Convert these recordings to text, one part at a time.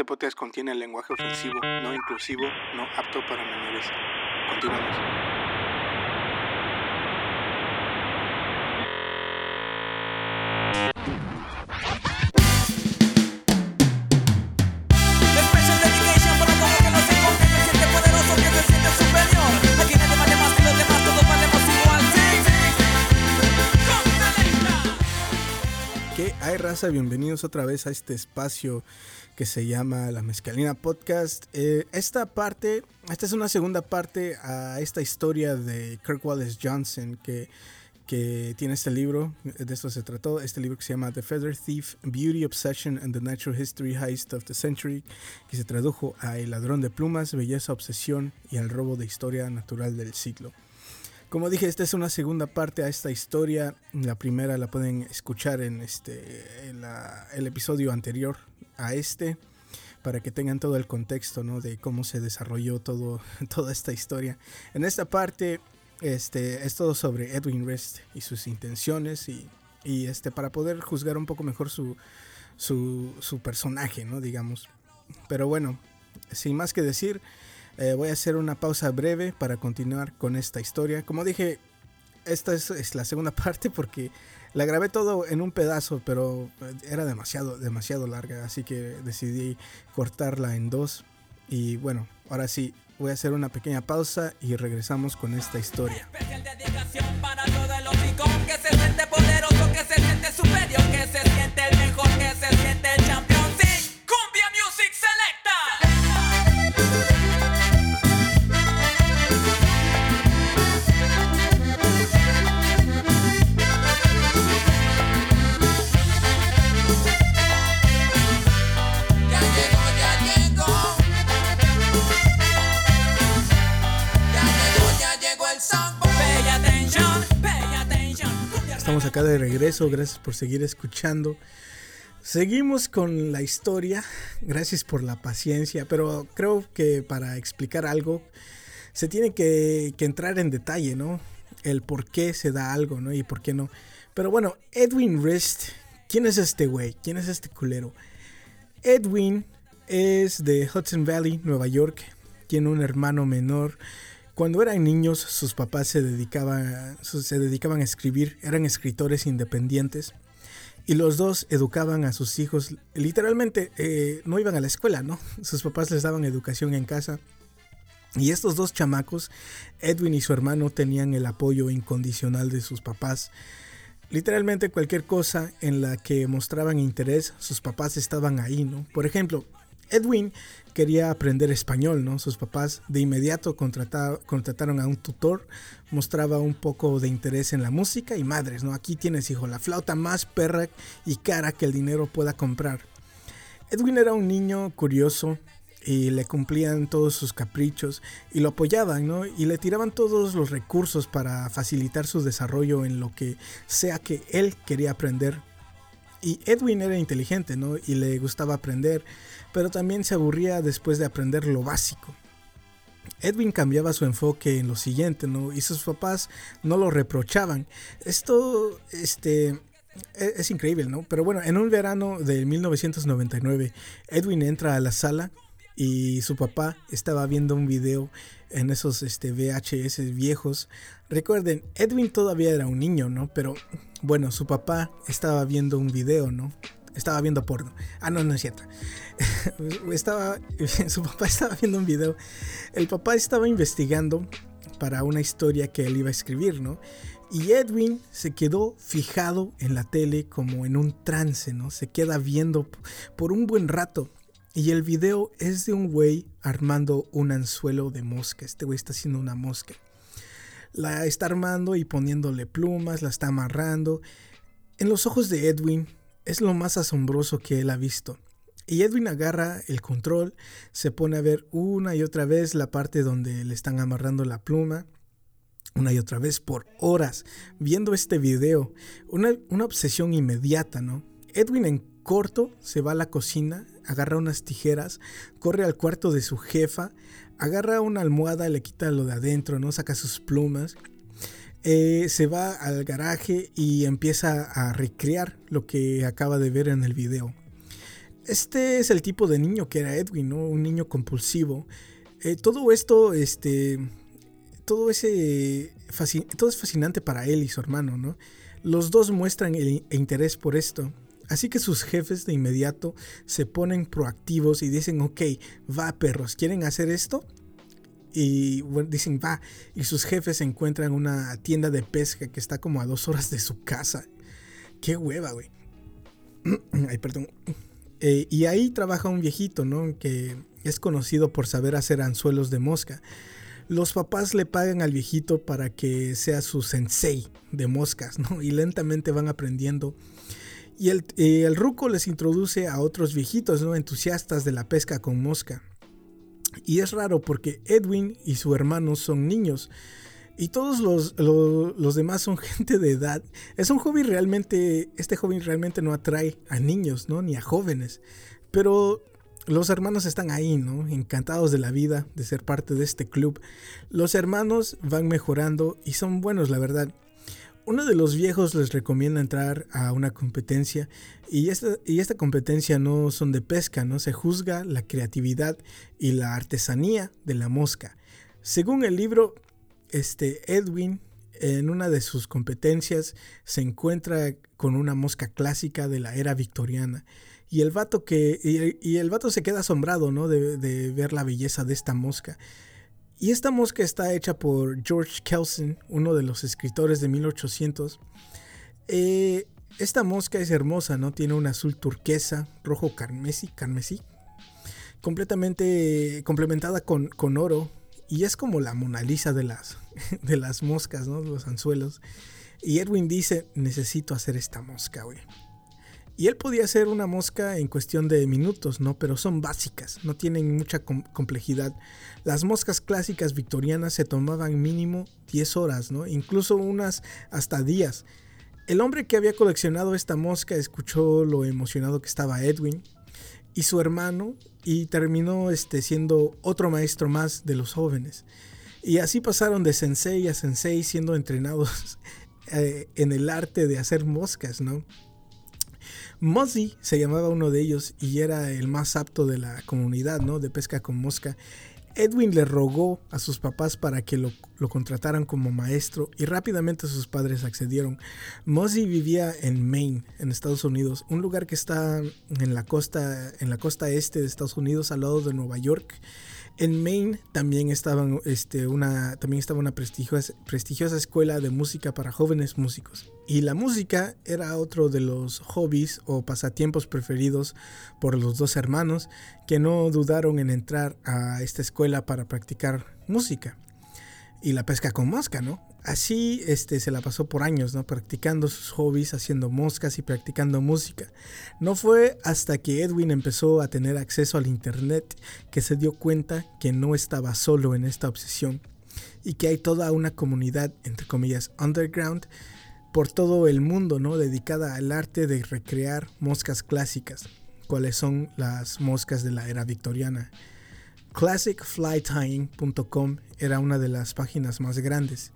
Este podcast contiene lenguaje ofensivo, no inclusivo, no apto para menores. Continuamos. Bienvenidos otra vez a este espacio que se llama La Mezcalina Podcast. Eh, esta parte, esta es una segunda parte a esta historia de Kirk Wallace Johnson que, que tiene este libro, de esto se trató, este libro que se llama The Feather Thief, Beauty, Obsession and the Natural History Heist of the Century, que se tradujo a El ladrón de plumas, belleza, obsesión y el robo de historia natural del siglo. Como dije, esta es una segunda parte a esta historia. La primera la pueden escuchar en este en la- el episodio anterior a este para que tengan todo el contexto ¿no? de cómo se desarrolló todo, toda esta historia. En esta parte este, es todo sobre Edwin Rest y sus intenciones y, y, este, para poder juzgar un poco mejor su, su, su personaje, ¿no? digamos. Pero bueno, sin más que decir, eh, voy a hacer una pausa breve para continuar con esta historia. Como dije, esta es, es la segunda parte porque la grabé todo en un pedazo, pero eh, era demasiado, demasiado larga, así que decidí cortarla en dos. Y bueno, ahora sí, voy a hacer una pequeña pausa y regresamos con esta historia. Que se siente el mejor, que se siente el Estamos acá de regreso, gracias por seguir escuchando. Seguimos con la historia, gracias por la paciencia, pero creo que para explicar algo se tiene que, entrar en detalle, ¿no? El por qué se da algo, ¿no? Y por qué no. Pero bueno, Edwin Rist, ¿quién es este güey? ¿Quién es este culero? Edwin es de Hudson Valley, Nueva York. Tiene un hermano menor. Cuando eran niños, sus papás se dedicaban, se dedicaban a escribir, eran escritores independientes. Y los dos educaban a sus hijos, literalmente eh, no iban a la escuela, ¿no? Sus papás les daban educación en casa. Y estos dos chamacos, Edwin y su hermano, tenían el apoyo incondicional de sus papás. Literalmente cualquier cosa en la que mostraban interés, sus papás estaban ahí, ¿no? Por ejemplo, Edwin quería aprender español, ¿no? Sus papás de inmediato contrata- contrataron a un tutor, mostraba un poco de interés en la música y madres, ¿no? Aquí tienes, hijo, la flauta más perra y cara que el dinero pueda comprar. Edwin era un niño curioso y le cumplían todos sus caprichos y lo apoyaban, ¿no? Y le tiraban todos los recursos para facilitar su desarrollo en lo que sea que él quería aprender. Y Edwin era inteligente, ¿no? Y le gustaba aprender, pero también se aburría después de aprender lo básico. Edwin cambiaba su enfoque en lo siguiente, ¿no? Y sus papás no lo reprochaban. Esto, este, e- es increíble, ¿no? Pero bueno, en un verano de 1999, Edwin entra a la sala y su papá estaba viendo un video en esos este, VHS viejos. Recuerden, Edwin todavía era un niño, ¿no? Pero bueno, su papá estaba viendo un video, ¿no? Estaba viendo porno. Ah, no, no es cierto. estaba, su papá estaba viendo un video. El papá estaba investigando para una historia que él iba a escribir, ¿no? Y Edwin se quedó fijado en la tele como en un trance, ¿no? Se queda viendo por un buen rato. Y el video es de un güey armando un anzuelo de mosca. Este güey está haciendo una mosca. La está armando y poniéndole plumas, la está amarrando. En los ojos de Edwin es lo más asombroso que él ha visto. Y Edwin agarra el control, se pone a ver una y otra vez la parte donde le están amarrando la pluma, una y otra vez por horas, viendo este video. Una, una obsesión inmediata, ¿no? Edwin en corto se va a la cocina, agarra unas tijeras, corre al cuarto de su jefa, agarra una almohada, le quita lo de adentro, ¿no? Saca sus plumas. eh, se va al garaje y empieza a recrear lo que acaba de ver en el video. este es el tipo de niño que era Edwin. Un niño compulsivo. Eh, todo esto, este, todo ese, todo es fascinante para él y su hermano, ¿no? Los dos muestran el interés por esto. Así que sus jefes de inmediato se ponen proactivos y dicen, ok, va perros, ¿quieren hacer esto? Y dicen, va. Y sus jefes encuentran una tienda de pesca que está como a dos horas de su casa. Qué hueva, güey. Ay, perdón. Eh, y ahí trabaja un viejito, ¿no? Que es conocido por saber hacer anzuelos de mosca. Los papás le pagan al viejito para que sea su sensei de moscas, ¿no? Y lentamente van aprendiendo. Y el, eh, el ruco les introduce a otros viejitos, ¿no? Entusiastas de la pesca con mosca. Y es raro porque Edwin y su hermano son niños. Y todos los, los, demás son gente de edad. Es un hobby realmente, este hobby realmente no atrae a niños, ¿no? Ni a jóvenes. Pero los hermanos están ahí, ¿no? Encantados de la vida, de ser parte de este club. Los hermanos van mejorando y son buenos, la verdad. Uno de los viejos les recomienda entrar a una competencia y esta, y esta competencia no son de pesca, ¿no? Se juzga la creatividad y la artesanía de la mosca. Según el libro, este Edwin en una de sus competencias se encuentra con una mosca clásica de la era victoriana. Y el vato que. Y, el vato se queda asombrado, ¿no? De, de, ver la belleza de esta mosca. Y esta mosca está hecha por George Kelson, uno de los escritores de 1800. Eh, esta mosca es hermosa, ¿no? Tiene un azul turquesa, rojo carmesí, carmesí. Completamente complementada con, con oro. Y es como la Mona Lisa de las, de las moscas, ¿no? Los anzuelos. Y Edwin dice, necesito hacer esta mosca, güey. Y él podía hacer una mosca en cuestión de minutos, ¿no? Pero son básicas, no tienen mucha complejidad. Las moscas clásicas victorianas se tomaban mínimo 10 horas, ¿no? Incluso unas hasta días. El hombre que había coleccionado esta mosca escuchó lo emocionado que estaba Edwin y su hermano y terminó este, siendo otro maestro más de los jóvenes. Y así pasaron de sensei a sensei siendo entrenados eh, en el arte de hacer moscas, ¿no? Mozzie se llamaba uno de ellos y era el más apto de la comunidad, ¿no? De pesca con mosca. Edwin le rogó a sus papás para que lo, contrataran como maestro y rápidamente sus padres accedieron. Mozzie vivía en Maine, en Estados Unidos, un lugar que está en la costa, en la costa este de Estados Unidos, al lado de Nueva York. En Maine también, este, una, también estaba una prestigiosa, prestigiosa escuela de música para jóvenes músicos. Y la música era otro de los hobbies o pasatiempos preferidos por los dos hermanos que no dudaron en entrar a esta escuela para practicar música. Y la pesca con mosca, ¿no? Así este, se la pasó por años, ¿no? Practicando sus hobbies, haciendo moscas y practicando música. No fue hasta que Edwin empezó a tener acceso al Internet que se dio cuenta que no estaba solo en esta obsesión y que hay toda una comunidad, entre comillas, underground por todo el mundo, ¿no? Dedicada al arte de recrear moscas clásicas, cuáles son las moscas de la era victoriana. ClassicFlyTying.com era una de las páginas más grandes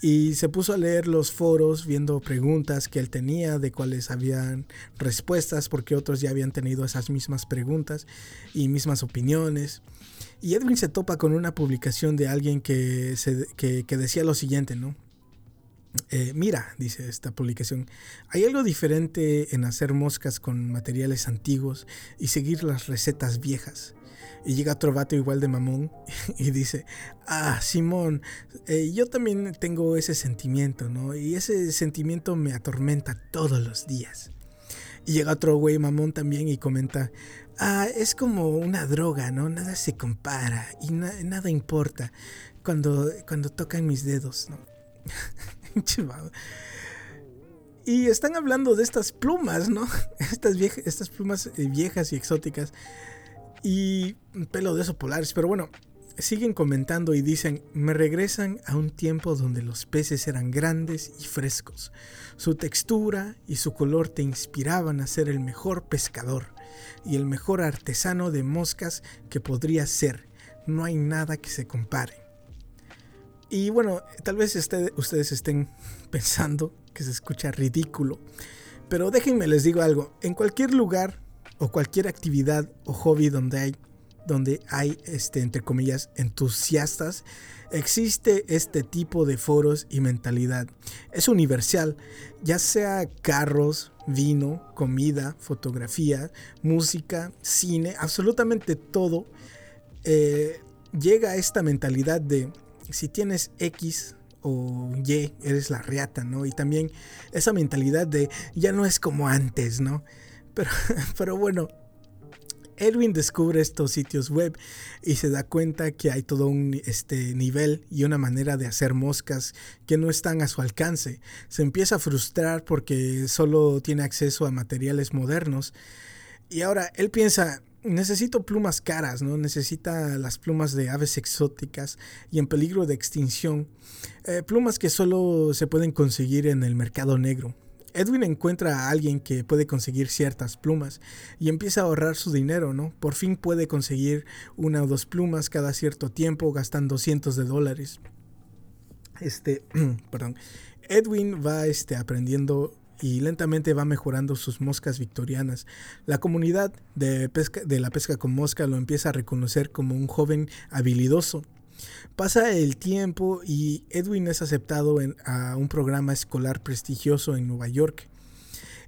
y se puso a leer los foros viendo preguntas que él tenía, de cuáles habían respuestas, porque otros ya habían tenido esas mismas preguntas y mismas opiniones. Y Edwin se topa con una publicación de alguien que, decía lo siguiente, ¿no? Eh, mira, dice esta publicación, hay algo diferente en hacer moscas con materiales antiguos y seguir las recetas viejas. Y llega otro vato igual de mamón y dice, ah, Simón, eh, yo también tengo ese sentimiento, ¿no? Y ese sentimiento me atormenta todos los días. Y llega otro güey mamón también y comenta, ah, es como una droga, ¿no? Nada se compara y nada importa cuando, cuando tocan mis dedos, ¿no? y están hablando de estas plumas, ¿no? Estas, estas plumas eh, viejas y exóticas y pelo de esos polares. Pero bueno, siguen comentando y dicen, me regresan a un tiempo donde los peces eran grandes y frescos. Su textura y su color te inspiraban a ser el mejor pescador y el mejor artesano de moscas que podría ser. No hay nada que se compare. Y bueno, tal vez ustedes estén pensando que se escucha ridículo, pero déjenme les digo algo, en cualquier lugar o cualquier actividad o hobby donde hay, donde hay este, entre comillas, entusiastas, existe este tipo de foros y mentalidad. Es universal, ya sea carros, vino, comida, fotografía, música, cine, absolutamente todo. Eh, llega a esta mentalidad de si tienes X o Y, eres la reata, ¿no? Y también esa mentalidad de ya no es como antes, ¿no? Pero, bueno, Edwin descubre estos sitios web y se da cuenta que hay todo un este, nivel y una manera de hacer moscas que no están a su alcance. Se empieza a frustrar porque solo tiene acceso a materiales modernos. Y ahora él piensa, necesito plumas caras, ¿no? Necesita las plumas de aves exóticas y en peligro de extinción. Eh, plumas que solo se pueden conseguir en el mercado negro. Edwin encuentra a alguien que puede conseguir ciertas plumas y empieza a ahorrar su dinero, ¿no? Por fin puede conseguir una o dos plumas cada cierto tiempo gastando cientos de dólares. Este, perdón. Edwin va este, aprendiendo y lentamente va mejorando sus moscas victorianas. La comunidad de, pesca, de la pesca con mosca lo empieza a reconocer como un joven habilidoso Pasa el tiempo y Edwin es aceptado a un programa escolar prestigioso en Nueva York.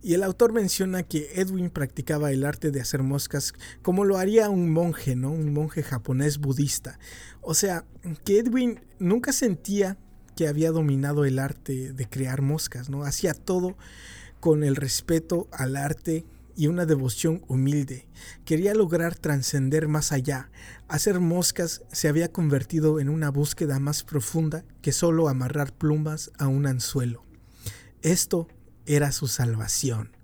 Y el autor menciona que Edwin practicaba el arte de hacer moscas como lo haría un monje, ¿no? Un monje japonés budista. O sea, que Edwin nunca sentía que había dominado el arte de crear moscas, ¿no? Hacía todo con el respeto al arte y una devoción humilde. Quería lograr trascender más allá. Hacer moscas se había convertido en una búsqueda más profunda que solo amarrar plumas a un anzuelo. Esto era su salvación.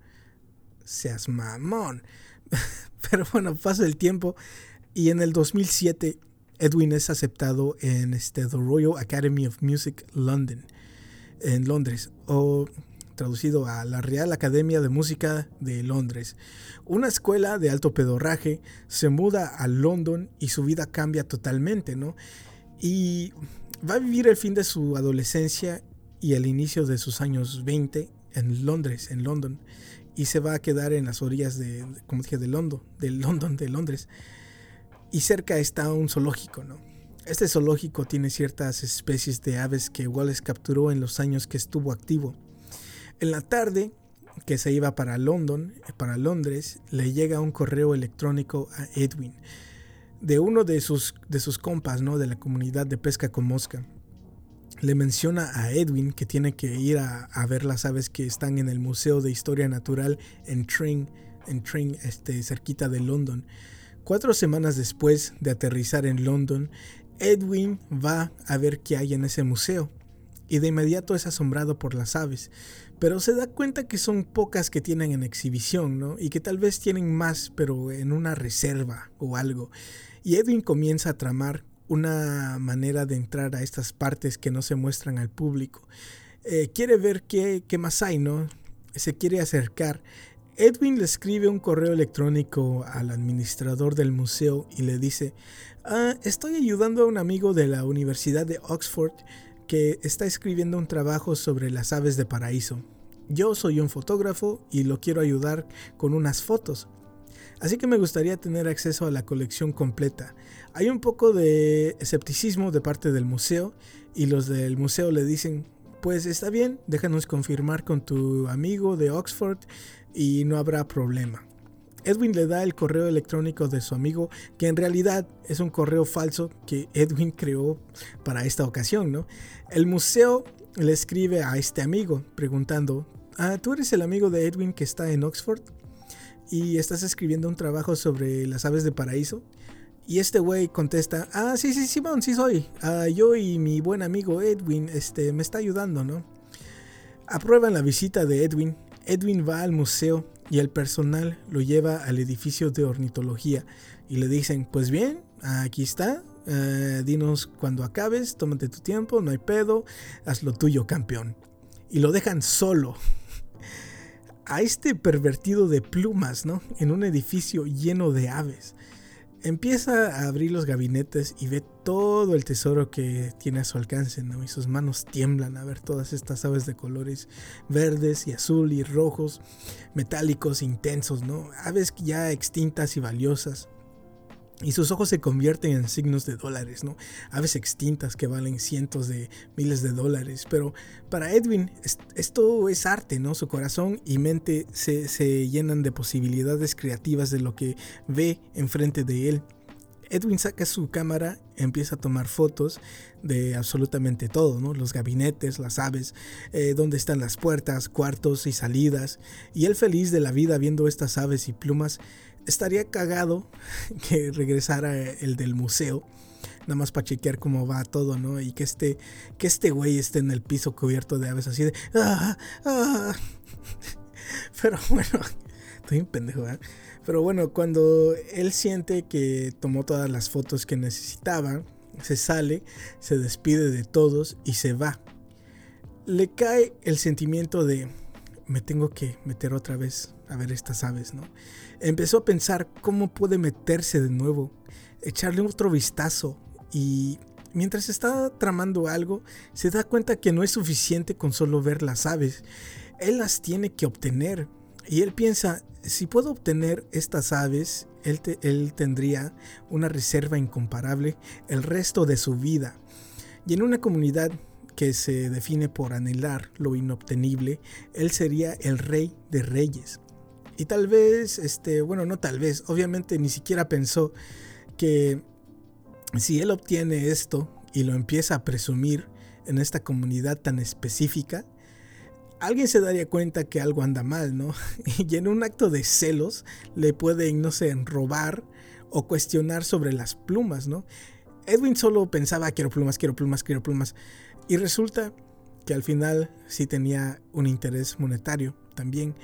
Seas mamón. Pero bueno, pasa el tiempo y en el 2007 Edwin es aceptado en este, The Royal Academy of Music London, en Londres, o traducido a la Real Academia de Música de Londres. Una escuela de alto pedorraje se muda a London y su vida cambia totalmente, ¿no? Y va a vivir el fin de su adolescencia y el inicio de sus años 20 en Londres, en London, y se va a quedar en las orillas de, como dije, de London, de London, de Londres. Y cerca está un zoológico, ¿no? Este zoológico tiene ciertas especies de aves que Wallace capturó en los años que estuvo activo. En la tarde, que se iba para London, para Londres, le llega un correo electrónico a Edwin de uno de sus, de sus compas, ¿no? De la comunidad de pesca con mosca. Le menciona a Edwin que tiene que ir a, ver las aves que están en el Museo de Historia Natural en Tring, en Tring, este, cerquita de London. Cuatro semanas después de aterrizar en London, Edwin va a ver qué hay en ese museo y de inmediato es asombrado por las aves, pero se da cuenta que son pocas que tienen en exhibición, ¿no? Y que tal vez tienen más, pero en una reserva o algo. Y Edwin comienza a tramar una manera de entrar a estas partes que no se muestran al público. Eh, quiere ver qué, qué más hay, ¿no? Se quiere acercar. Edwin le escribe un correo electrónico al administrador del museo y le dice, ah, estoy ayudando a un amigo de la Universidad de Oxford que está escribiendo un trabajo sobre las aves de paraíso. Yo soy un fotógrafo y lo quiero ayudar con unas fotos. Así que me gustaría tener acceso a la colección completa. Hay un poco de escepticismo de parte del museo y los del museo le dicen, pues está bien, déjanos confirmar con tu amigo de Oxford y no habrá problema. Edwin le da el correo electrónico de su amigo, que en realidad es un correo falso que Edwin creó para esta ocasión, ¿no? El museo le escribe a este amigo preguntando, ah, ¿tú eres el amigo de Edwin que está en Oxford? Y estás escribiendo un trabajo sobre las aves de paraíso. Y este güey contesta, ah, sí, sí, Simón, sí soy. Ah, yo y mi buen amigo Edwin este, me está ayudando, ¿no? Aprueban la visita de Edwin. Edwin va al museo y el personal lo lleva al edificio de ornitología y le dicen, pues bien, aquí está, eh, dinos cuando acabes, tómate tu tiempo, no hay pedo, haz lo tuyo, campeón. Y lo dejan solo. A este pervertido de plumas, ¿no? En un edificio lleno de aves. Empieza a abrir los gabinetes y ve todo el tesoro que tiene a su alcance, ¿no? Y sus manos tiemblan a ver todas estas aves de colores verdes y azul y rojos, metálicos, intensos, ¿no? Aves ya extintas y valiosas. Y sus ojos se convierten en signos de dólares, ¿no? Aves extintas que valen cientos de miles de dólares. Pero para Edwin esto es arte, ¿no? Su corazón y mente se, se llenan de posibilidades creativas de lo que ve enfrente de él. Edwin saca su cámara, empieza a tomar fotos de absolutamente todo, ¿no? Los gabinetes, las aves, eh, dónde están las puertas, cuartos y salidas. Y él feliz de la vida viendo estas aves y plumas estaría cagado que regresara el del museo. Nada más para chequear cómo va todo, ¿no? Y que este, que este güey esté en el piso cubierto de aves así de... Ah, ah". Pero bueno, estoy un pendejo, ¿eh? Pero bueno, cuando él siente que tomó todas las fotos que necesitaba, se sale, se despide de todos y se va. Le cae el sentimiento de me tengo que meter otra vez a ver estas aves, ¿no? Empezó a pensar cómo puede meterse de nuevo, echarle otro vistazo y mientras está tramando algo, se da cuenta que no es suficiente con solo ver las aves. Él las tiene que obtener. Y él piensa, si puedo obtener estas aves, él, él tendría una reserva incomparable el resto de su vida. Y en una comunidad que se define por anhelar lo inobtenible, él sería el rey de reyes. Y tal vez, este, bueno, no tal vez, obviamente ni siquiera pensó que si él obtiene esto y lo empieza a presumir en esta comunidad tan específica, alguien se daría cuenta que algo anda mal, ¿no? Y en un acto de celos le pueden, no sé, robar o cuestionar sobre las plumas, ¿no? Edwin solo pensaba, quiero plumas, quiero plumas, quiero plumas. Y resulta que al final sí tenía un interés monetario también.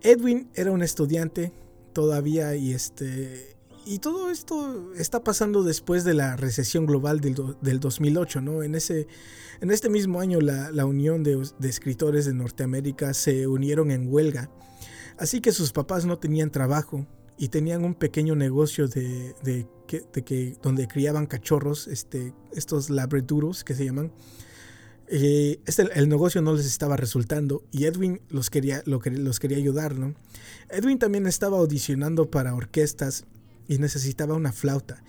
Edwin era un estudiante todavía y este y todo esto está pasando después de la recesión global del, del 2008, ¿no? En, ese, en este mismo año la, la Unión de, Escritores de Norteamérica se unieron en huelga, así que sus papás no tenían trabajo y tenían un pequeño negocio de, de que, donde criaban cachorros, este, estos labraduros que se llaman, eh, este, el negocio no les estaba resultando y Edwin los quería, los quería ayudar, ¿no? Edwin también estaba audicionando para orquestas y necesitaba una flauta.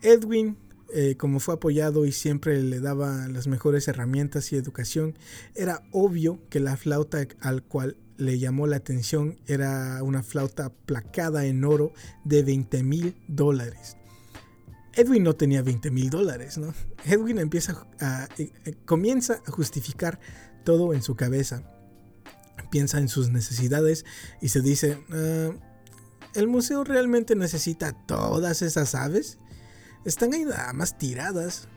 Edwin, eh, como fue apoyado y siempre le daba las mejores herramientas y educación, era obvio que la flauta al cual le llamó la atención era una flauta placada en oro de 20 mil dólares. Edwin no tenía 20 mil dólares, ¿no? Edwin empieza a, eh, eh, comienza a justificar todo en su cabeza. Piensa en sus necesidades y se dice, ah, ¿el museo realmente necesita todas esas aves? Están ahí más tiradas.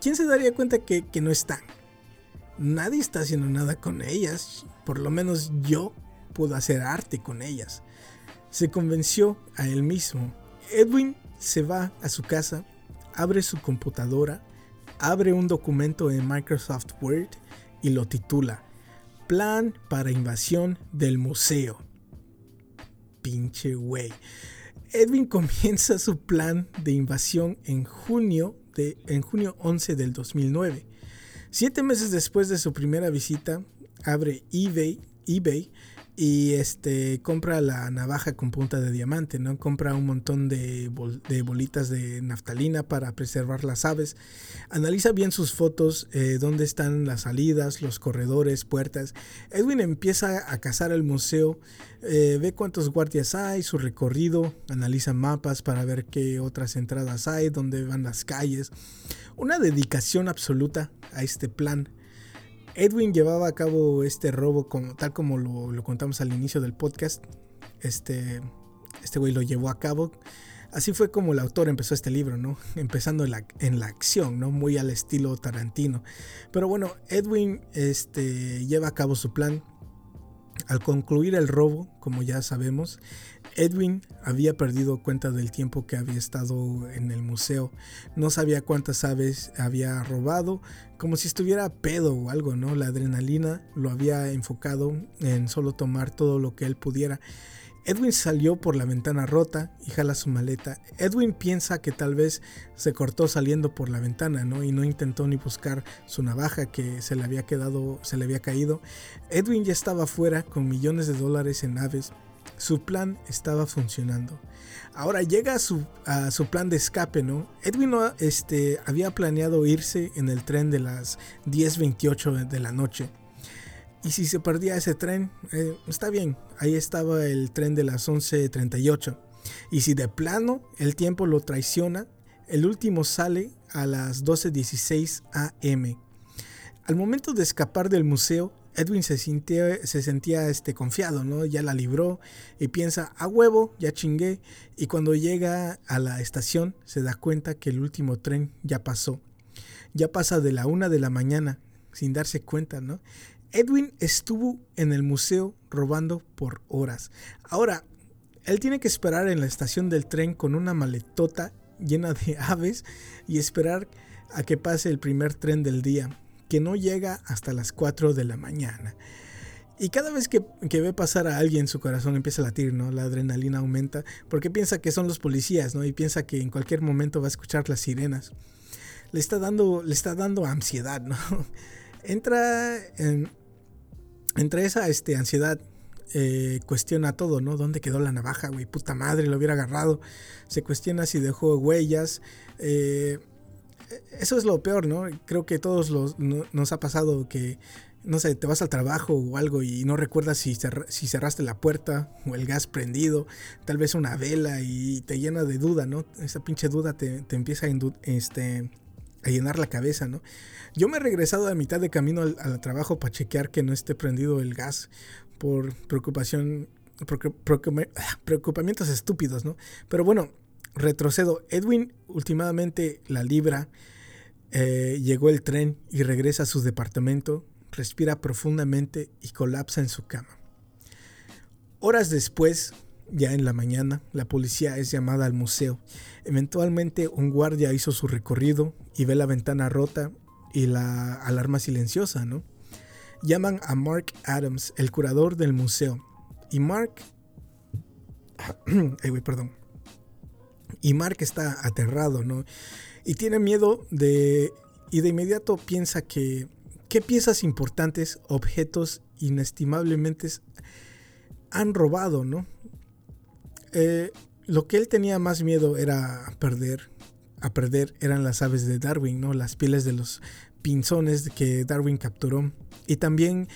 ¿Quién se daría cuenta que, que no están? Nadie está haciendo nada con ellas. Por lo menos yo puedo hacer arte con ellas. Se convenció a él mismo. Edwin se va a su casa, abre su computadora, abre un documento en Microsoft Word y lo titula Plan para invasión del museo. Pinche güey. Edwin comienza su plan de invasión en junio, de, en junio 11 del 2009. Siete meses después de su primera visita, abre eBay, eBay y este compra la navaja con punta de diamante, ¿no? Compra un montón de, bolitas de naftalina para preservar las aves. Analiza bien sus fotos, eh, dónde están las salidas, los corredores, puertas. Edwin empieza a cazar el museo, eh, ve cuántos guardias hay, su recorrido, analiza mapas para ver qué otras entradas hay, dónde van las calles. Una dedicación absoluta a este plan Edwin llevaba a cabo este robo como, tal como lo, contamos al inicio del podcast. Este, este güey lo llevó a cabo. Así fue como el autor empezó este libro, ¿no? Empezando en la, en la acción, ¿no? Muy al estilo Tarantino. Pero bueno, Edwin este, lleva a cabo su plan. Al concluir el robo, como ya sabemos, Edwin había perdido cuenta del tiempo que había estado en el museo. No sabía cuántas aves había robado, como si estuviera pedo o algo, ¿no? La adrenalina lo había enfocado en solo tomar todo lo que él pudiera. Edwin salió por la ventana rota y jala su maleta. Edwin piensa que tal vez se cortó saliendo por la ventana, ¿no? Y no intentó ni buscar su navaja que se le había quedado, se le había caído. Edwin ya estaba fuera con millones de dólares en aves. Su plan estaba funcionando. Ahora llega a su, su plan de escape, ¿no? Edwin este, había planeado irse en el tren de las 10.28 de la noche. Y si se perdía ese tren, eh, está bien, ahí estaba el tren de las 11.38. Y si de plano el tiempo lo traiciona, el último sale a las 12.16 am. Al momento de escapar del museo, Edwin se, se sentía este, confiado, ¿no? Ya la libró y piensa, a huevo, ya chingué. Y cuando llega a la estación, se da cuenta que el último tren ya pasó. Ya pasa de la una de la mañana, sin darse cuenta, ¿no? Edwin estuvo en el museo robando por horas. Ahora, él tiene que esperar en la estación del tren con una maletota llena de aves y esperar a que pase el primer tren del día, que no llega hasta las 4 de la mañana. Y cada vez que, ve pasar a alguien, su corazón empieza a latir, ¿no? La adrenalina aumenta, porque piensa que son los policías, ¿no? Y piensa que en cualquier momento va a escuchar las sirenas. Le está dando, le está dando ansiedad, ¿no? Entra en, entre esa este, ansiedad, eh, cuestiona todo, ¿no? ¿Dónde quedó la navaja, güey? Puta madre, lo hubiera agarrado. Se cuestiona si dejó huellas. Eh, eso es lo peor, ¿no? Creo que todos los, nos ha pasado que, no sé, te vas al trabajo o algo y no recuerdas si, si cerraste la puerta o el gas prendido, tal vez una vela y te llena de duda, ¿no? Esa pinche duda te, te empieza a, este, a llenar la cabeza, ¿no? Yo me he regresado a mitad de camino al, trabajo para chequear que no esté prendido el gas por preocupación, preocupamientos estúpidos, ¿no? Pero bueno, retrocedo. Edwin últimamente la libra, eh, llegó el tren y regresa a su departamento, respira profundamente y colapsa en su cama. Horas después, ya en la mañana, la policía es llamada al museo. Eventualmente un guardia hizo su recorrido y ve la ventana rota y la alarma silenciosa, ¿no? Llaman a Mark Adams, el curador del museo. Y Mark... Ay, perdón. Y Mark está aterrado, ¿no? Y tiene miedo de... Y de inmediato piensa que... ¿Qué piezas importantes, objetos inestimablemente han robado, ¿no? Eh, lo que él tenía más miedo era perder, a perder eran las aves de Darwin, ¿no? Las pieles de los pinzones que Darwin capturó. Y también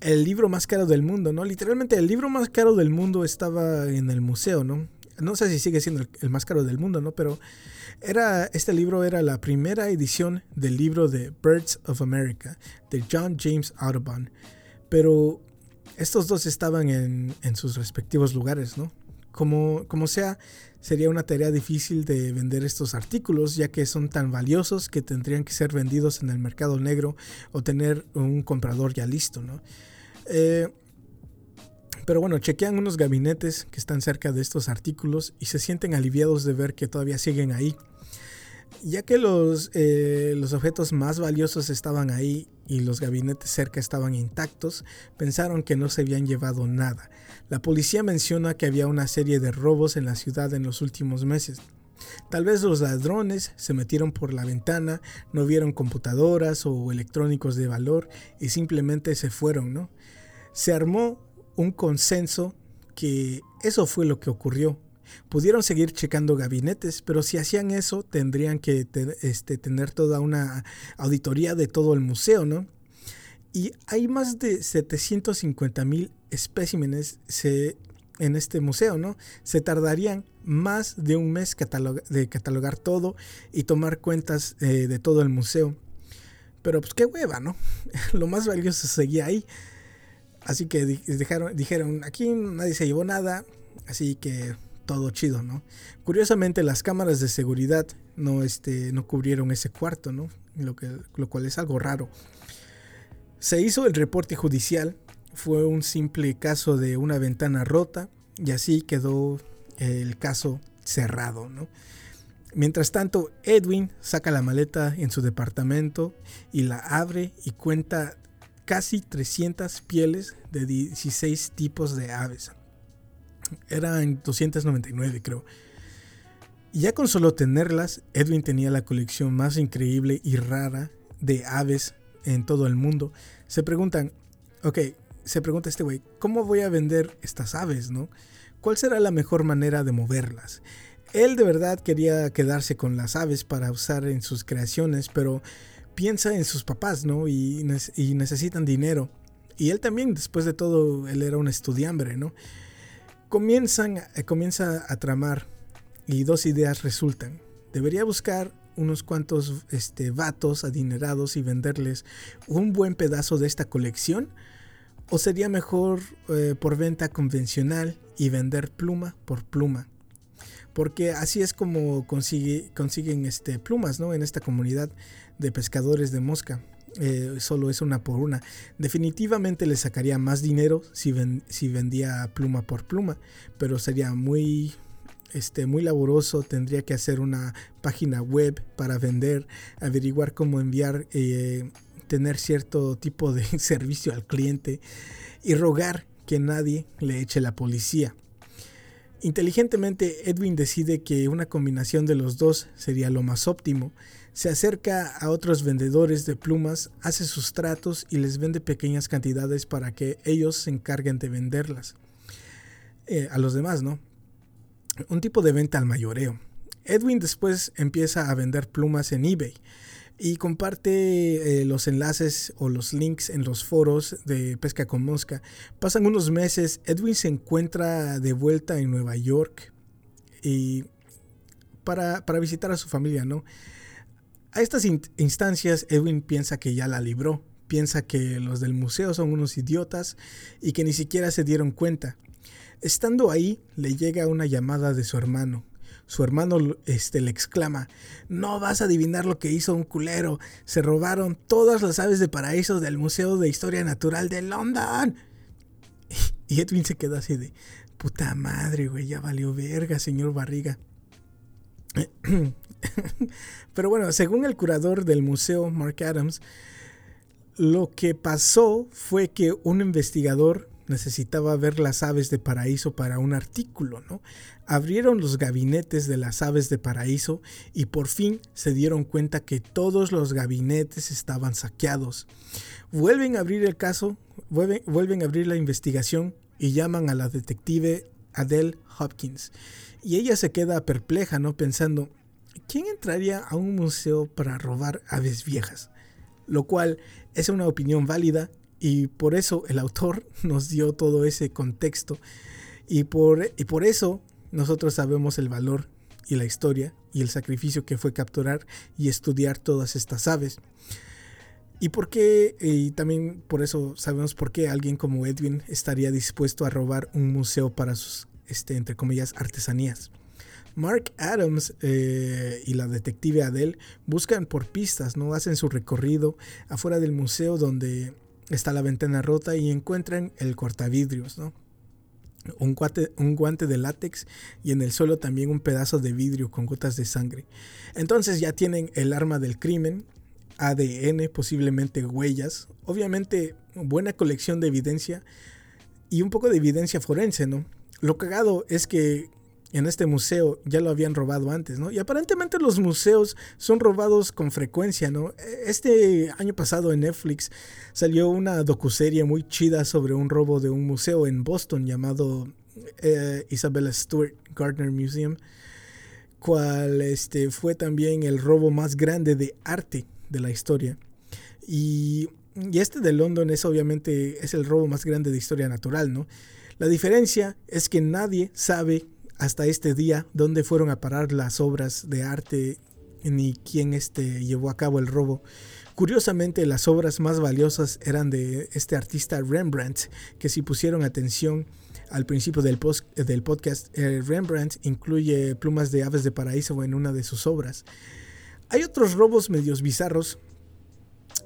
el libro más caro del mundo, ¿no? Literalmente el libro más caro del mundo estaba en el museo, ¿no? No sé si sigue siendo el, más caro del mundo, ¿no? Pero era, este libro era la primera edición del libro de Birds of America, de John James Audubon. Pero estos dos estaban en, en sus respectivos lugares, ¿no? Como, como sea, sería una tarea difícil de vender estos artículos, ya que son tan valiosos que tendrían que ser vendidos en el mercado negro o tener un comprador ya listo, ¿no? Eh, pero bueno, chequean unos gabinetes que están cerca de estos artículos y se sienten aliviados de ver que todavía siguen ahí. Ya que los, eh, los objetos más valiosos estaban ahí y los gabinetes cerca estaban intactos, pensaron que no se habían llevado nada. La policía menciona que había una serie de robos en la ciudad en los últimos meses. Tal vez los ladrones se metieron por la ventana, no vieron computadoras o electrónicos de valor y simplemente se fueron, ¿no? Se armó un consenso que eso fue lo que ocurrió. Pudieron seguir checando gabinetes, pero si hacían eso tendrían que este, tener toda una auditoría de todo el museo, ¿no? Y hay más de 750 mil especímenes en este museo, ¿no? Se tardarían más de un mes de catalogar todo y tomar cuentas eh, de todo el museo. Pero pues qué hueva, ¿no? Lo más valioso seguía ahí. Así que dijeron, aquí nadie se llevó nada, así que todo chido, ¿no? Curiosamente las cámaras de seguridad no, este, no cubrieron ese cuarto, ¿no? Lo, que, lo cual es algo raro. Se hizo el reporte judicial fue un simple caso de una ventana rota y así quedó el caso cerrado. Mientras tanto, Edwin saca la maleta en su departamento y la abre y cuenta casi 300 pieles de 16 tipos de aves. Era en 299, creo. Y ya con solo tenerlas, Edwin tenía la colección más increíble y rara de aves en todo el mundo. Se preguntan, ok, se pregunta este güey, ¿cómo voy a vender estas aves, no? ¿Cuál será la mejor manera de moverlas? Él de verdad quería quedarse con las aves para usar en sus creaciones, pero piensa en sus papás, ¿no? Y, necesitan dinero. Y él también, después de todo, él era un estudiambre, ¿no? Comienzan, eh, comienza a tramar y dos ideas resultan. Debería buscar unos cuantos este, vatos adinerados y venderles un buen pedazo de esta colección. ¿O sería mejor eh, por venta convencional y vender pluma por pluma? Porque así es como consigue, consiguen este, plumas ¿no? en esta comunidad de pescadores de mosca. Eh, solo es una por una. Definitivamente le sacaría más dinero si, si vendía pluma por pluma, pero sería muy, este, muy laborioso, tendría que hacer una página web para vender, averiguar cómo enviar, eh, tener cierto tipo de servicio al cliente y rogar que nadie le eche la policía. Inteligentemente Edwin decide que una combinación de los dos sería lo más óptimo. Se acerca a otros vendedores de plumas, hace sus tratos y les vende pequeñas cantidades para que ellos se encarguen de venderlas. Eh, a los demás, ¿no? Un tipo de venta al mayoreo. Edwin después empieza a vender plumas en eBay y comparte eh, los enlaces o los links en los foros de Pesca con Mosca. Pasan unos meses, Edwin se encuentra de vuelta en Nueva York y para, visitar a su familia, ¿no? A estas instancias, Edwin piensa que ya la libró, piensa que los del museo son unos idiotas y que ni siquiera se dieron cuenta. Estando ahí, le llega una llamada de su hermano, su hermano este, le exclama, no vas a adivinar lo que hizo un culero, se robaron todas las aves de paraíso del Museo de Historia Natural de London. Y Edwin se queda así de, puta madre, güey, ya valió verga, señor Barriga. Pero bueno, según el curador del museo, Mark Adams, lo que pasó fue que un investigador necesitaba ver las aves de paraíso para un artículo, ¿no? Abrieron los gabinetes de las aves de paraíso y por fin se dieron cuenta que todos los gabinetes estaban saqueados. Vuelven a abrir el caso, vuelven, a abrir la investigación y llaman a la detective Adele Hopkins. Y ella se queda perpleja, ¿no? Pensando, ¿quién entraría a un museo para robar aves viejas? Lo cual es una opinión válida y por eso el autor nos dio todo ese contexto. Y por, y por eso nosotros sabemos el valor y la historia y el sacrificio que fue capturar y estudiar todas estas aves. Y por qué, y también por eso sabemos por qué alguien como Edwin estaría dispuesto a robar un museo para sus, este, entre comillas, artesanías. Mark Adams eh, y la detective Adele buscan por pistas, ¿no? Hacen su recorrido afuera del museo donde está la ventana rota y encuentran el cortavidrios, ¿no? Un un guante de látex y en el suelo también un pedazo de vidrio con gotas de sangre. Entonces ya tienen el arma del crimen, ADN, posiblemente huellas, obviamente buena colección de evidencia y un poco de evidencia forense, ¿no? Lo cagado es que en este museo ya lo habían robado antes, ¿no? Y aparentemente los museos son robados con frecuencia, ¿no? Este año pasado en Netflix salió una docuserie muy chida sobre un robo de un museo en Boston llamado eh, Isabella Stewart Gardner Museum, cual este, fue también el robo más grande de arte de la historia. Y, y este de London es obviamente es el robo más grande de historia natural, ¿no? La diferencia es que nadie sabe hasta este día dónde fueron a parar las obras de arte ni quién este, llevó a cabo el robo. Curiosamente, las obras más valiosas eran de este artista Rembrandt, que si pusieron atención al principio del, del podcast, eh, Rembrandt incluye plumas de aves de paraíso en una de sus obras. Hay otros robos medios bizarros.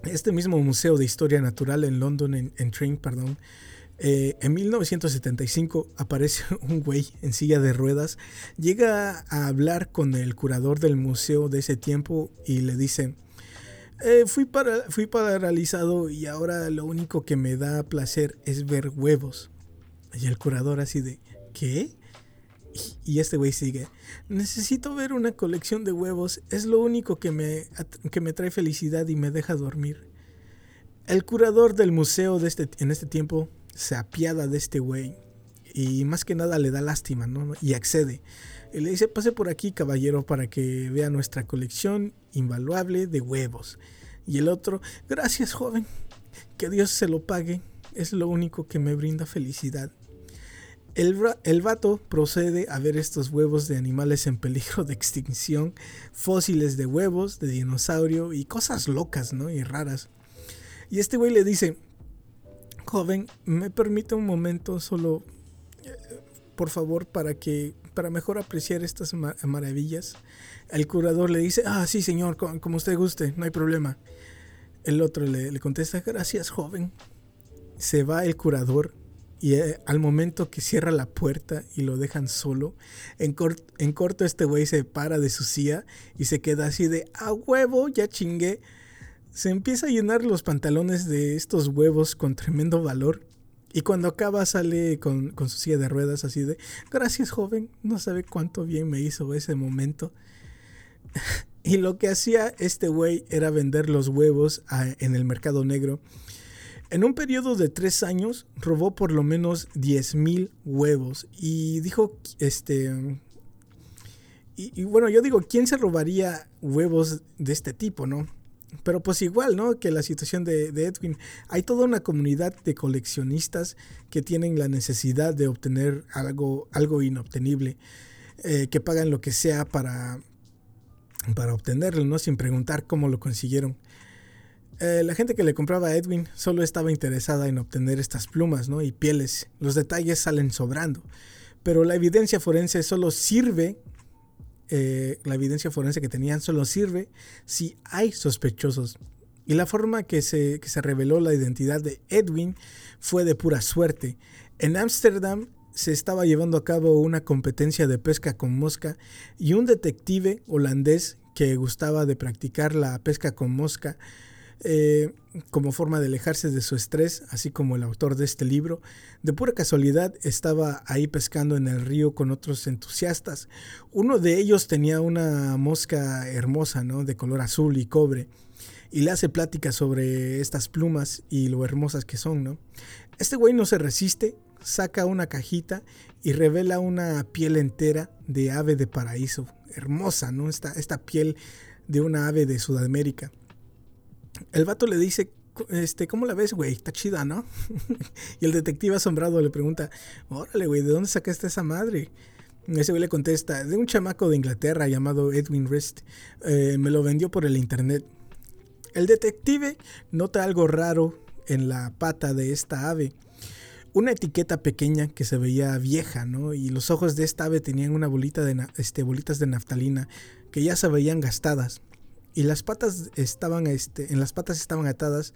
Este mismo Museo de Historia Natural en London, en, en perdón, eh, en 1975 aparece un güey en silla de ruedas, llega a hablar con el curador del museo de ese tiempo y le dice, eh, fui, para, fui paralizado y ahora lo único que me da placer es ver huevos. Y el curador así de, ¿qué? Y, este güey sigue, necesito ver una colección de huevos, es lo único que me, que me trae felicidad y me deja dormir. El curador del museo de este, en este tiempo se apiada de este güey y más que nada le da lástima, ¿no? Y accede. Y le dice, pase por aquí, caballero, para que vea nuestra colección invaluable de huevos. Y el otro, gracias, joven, que Dios se lo pague, es lo único que me brinda felicidad. El, el vato procede a ver estos huevos de animales en peligro de extinción, fósiles de huevos, de dinosaurio y cosas locas, ¿no? Y raras. Y este güey le dice, joven, ¿me permite un momento solo, eh, por favor, para que, para mejor apreciar estas ma- maravillas? El curador le dice, ah, sí, señor, co- como usted guste, no hay problema. El otro le, contesta, gracias, joven. Se va el curador y eh, al momento que cierra la puerta y lo dejan solo, en corto este güey se para de su silla y se queda así de, a huevo, ya chingué. Se empieza a llenar los pantalones de estos huevos con tremendo valor. Y cuando acaba sale con, con su silla de ruedas así de, gracias joven, no sabe cuánto bien me hizo ese momento. y lo que hacía este güey era vender los huevos en el mercado negro. En un periodo de tres años robó por lo menos 10 mil huevos. Y dijo, este... Y bueno, yo digo, ¿quién se robaría huevos de este tipo, no? Pero pues igual, ¿no? Que la situación de, Edwin. Hay toda una comunidad de coleccionistas que tienen la necesidad de obtener algo, algo inobtenible. eh, que pagan lo que sea para, para obtenerlo, ¿no? Sin preguntar cómo lo consiguieron. Eh, la gente que le compraba a Edwin solo estaba interesada en obtener estas plumas, ¿no? Y pieles. Los detalles salen sobrando. Pero la evidencia forense solo sirve eh, la evidencia forense que tenían solo sirve si hay sospechosos. Y la forma que se, que se reveló la identidad de Edwin fue de pura suerte. En Ámsterdam se estaba llevando a cabo una competencia de pesca con mosca y un detective holandés que gustaba de practicar la pesca con mosca eh, como forma de alejarse de su estrés, así como el autor de este libro, de pura casualidad estaba ahí pescando en el río con otros entusiastas. Uno de ellos tenía una mosca hermosa, ¿no? De color azul y cobre. Y le hace plática sobre estas plumas y lo hermosas que son, ¿no? Este güey no se resiste, saca una cajita y revela una piel entera de ave de paraíso. Hermosa, ¿no? Esta, esta piel de una ave de Sudamérica. El vato le dice, este, ¿cómo la ves, güey? Está chida, ¿no? y el detective asombrado le pregunta, órale, güey, ¿de dónde sacaste esa madre? Ese güey le contesta, de un chamaco de Inglaterra llamado Edwin Rist. Eh, me lo vendió por el internet. El detective nota algo raro en la pata de esta ave. Una etiqueta pequeña que se veía vieja, ¿no? Y los ojos de esta ave tenían una bolita de, este, bolitas de naftalina que ya se veían gastadas y las patas estaban este, en las patas estaban atadas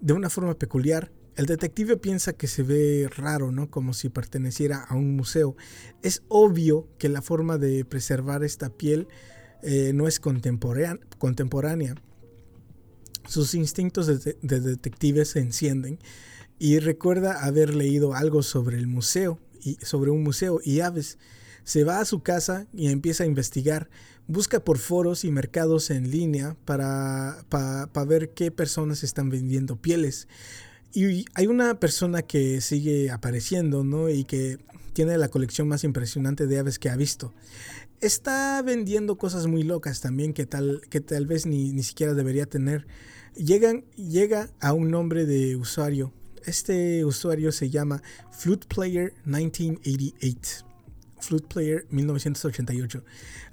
de una forma peculiar. El detective piensa que se ve raro, ¿no? Como si perteneciera a un museo. Es obvio que la forma de preservar esta piel eh, no es contemporánea. Sus instintos de, de detective se encienden y recuerda haber leído algo sobre el museo y sobre un museo y aves. Se va a su casa y empieza a investigar. Busca por foros y mercados en línea para, para, para ver qué personas están vendiendo pieles. Y hay una persona que sigue apareciendo, ¿no? Y que tiene la colección más impresionante de aves que ha visto. Está vendiendo cosas muy locas también que tal, que tal vez ni, ni siquiera debería tener. Llegan, llega a un nombre de usuario. Este usuario se llama Flute Player 1988. Flute Player 1988.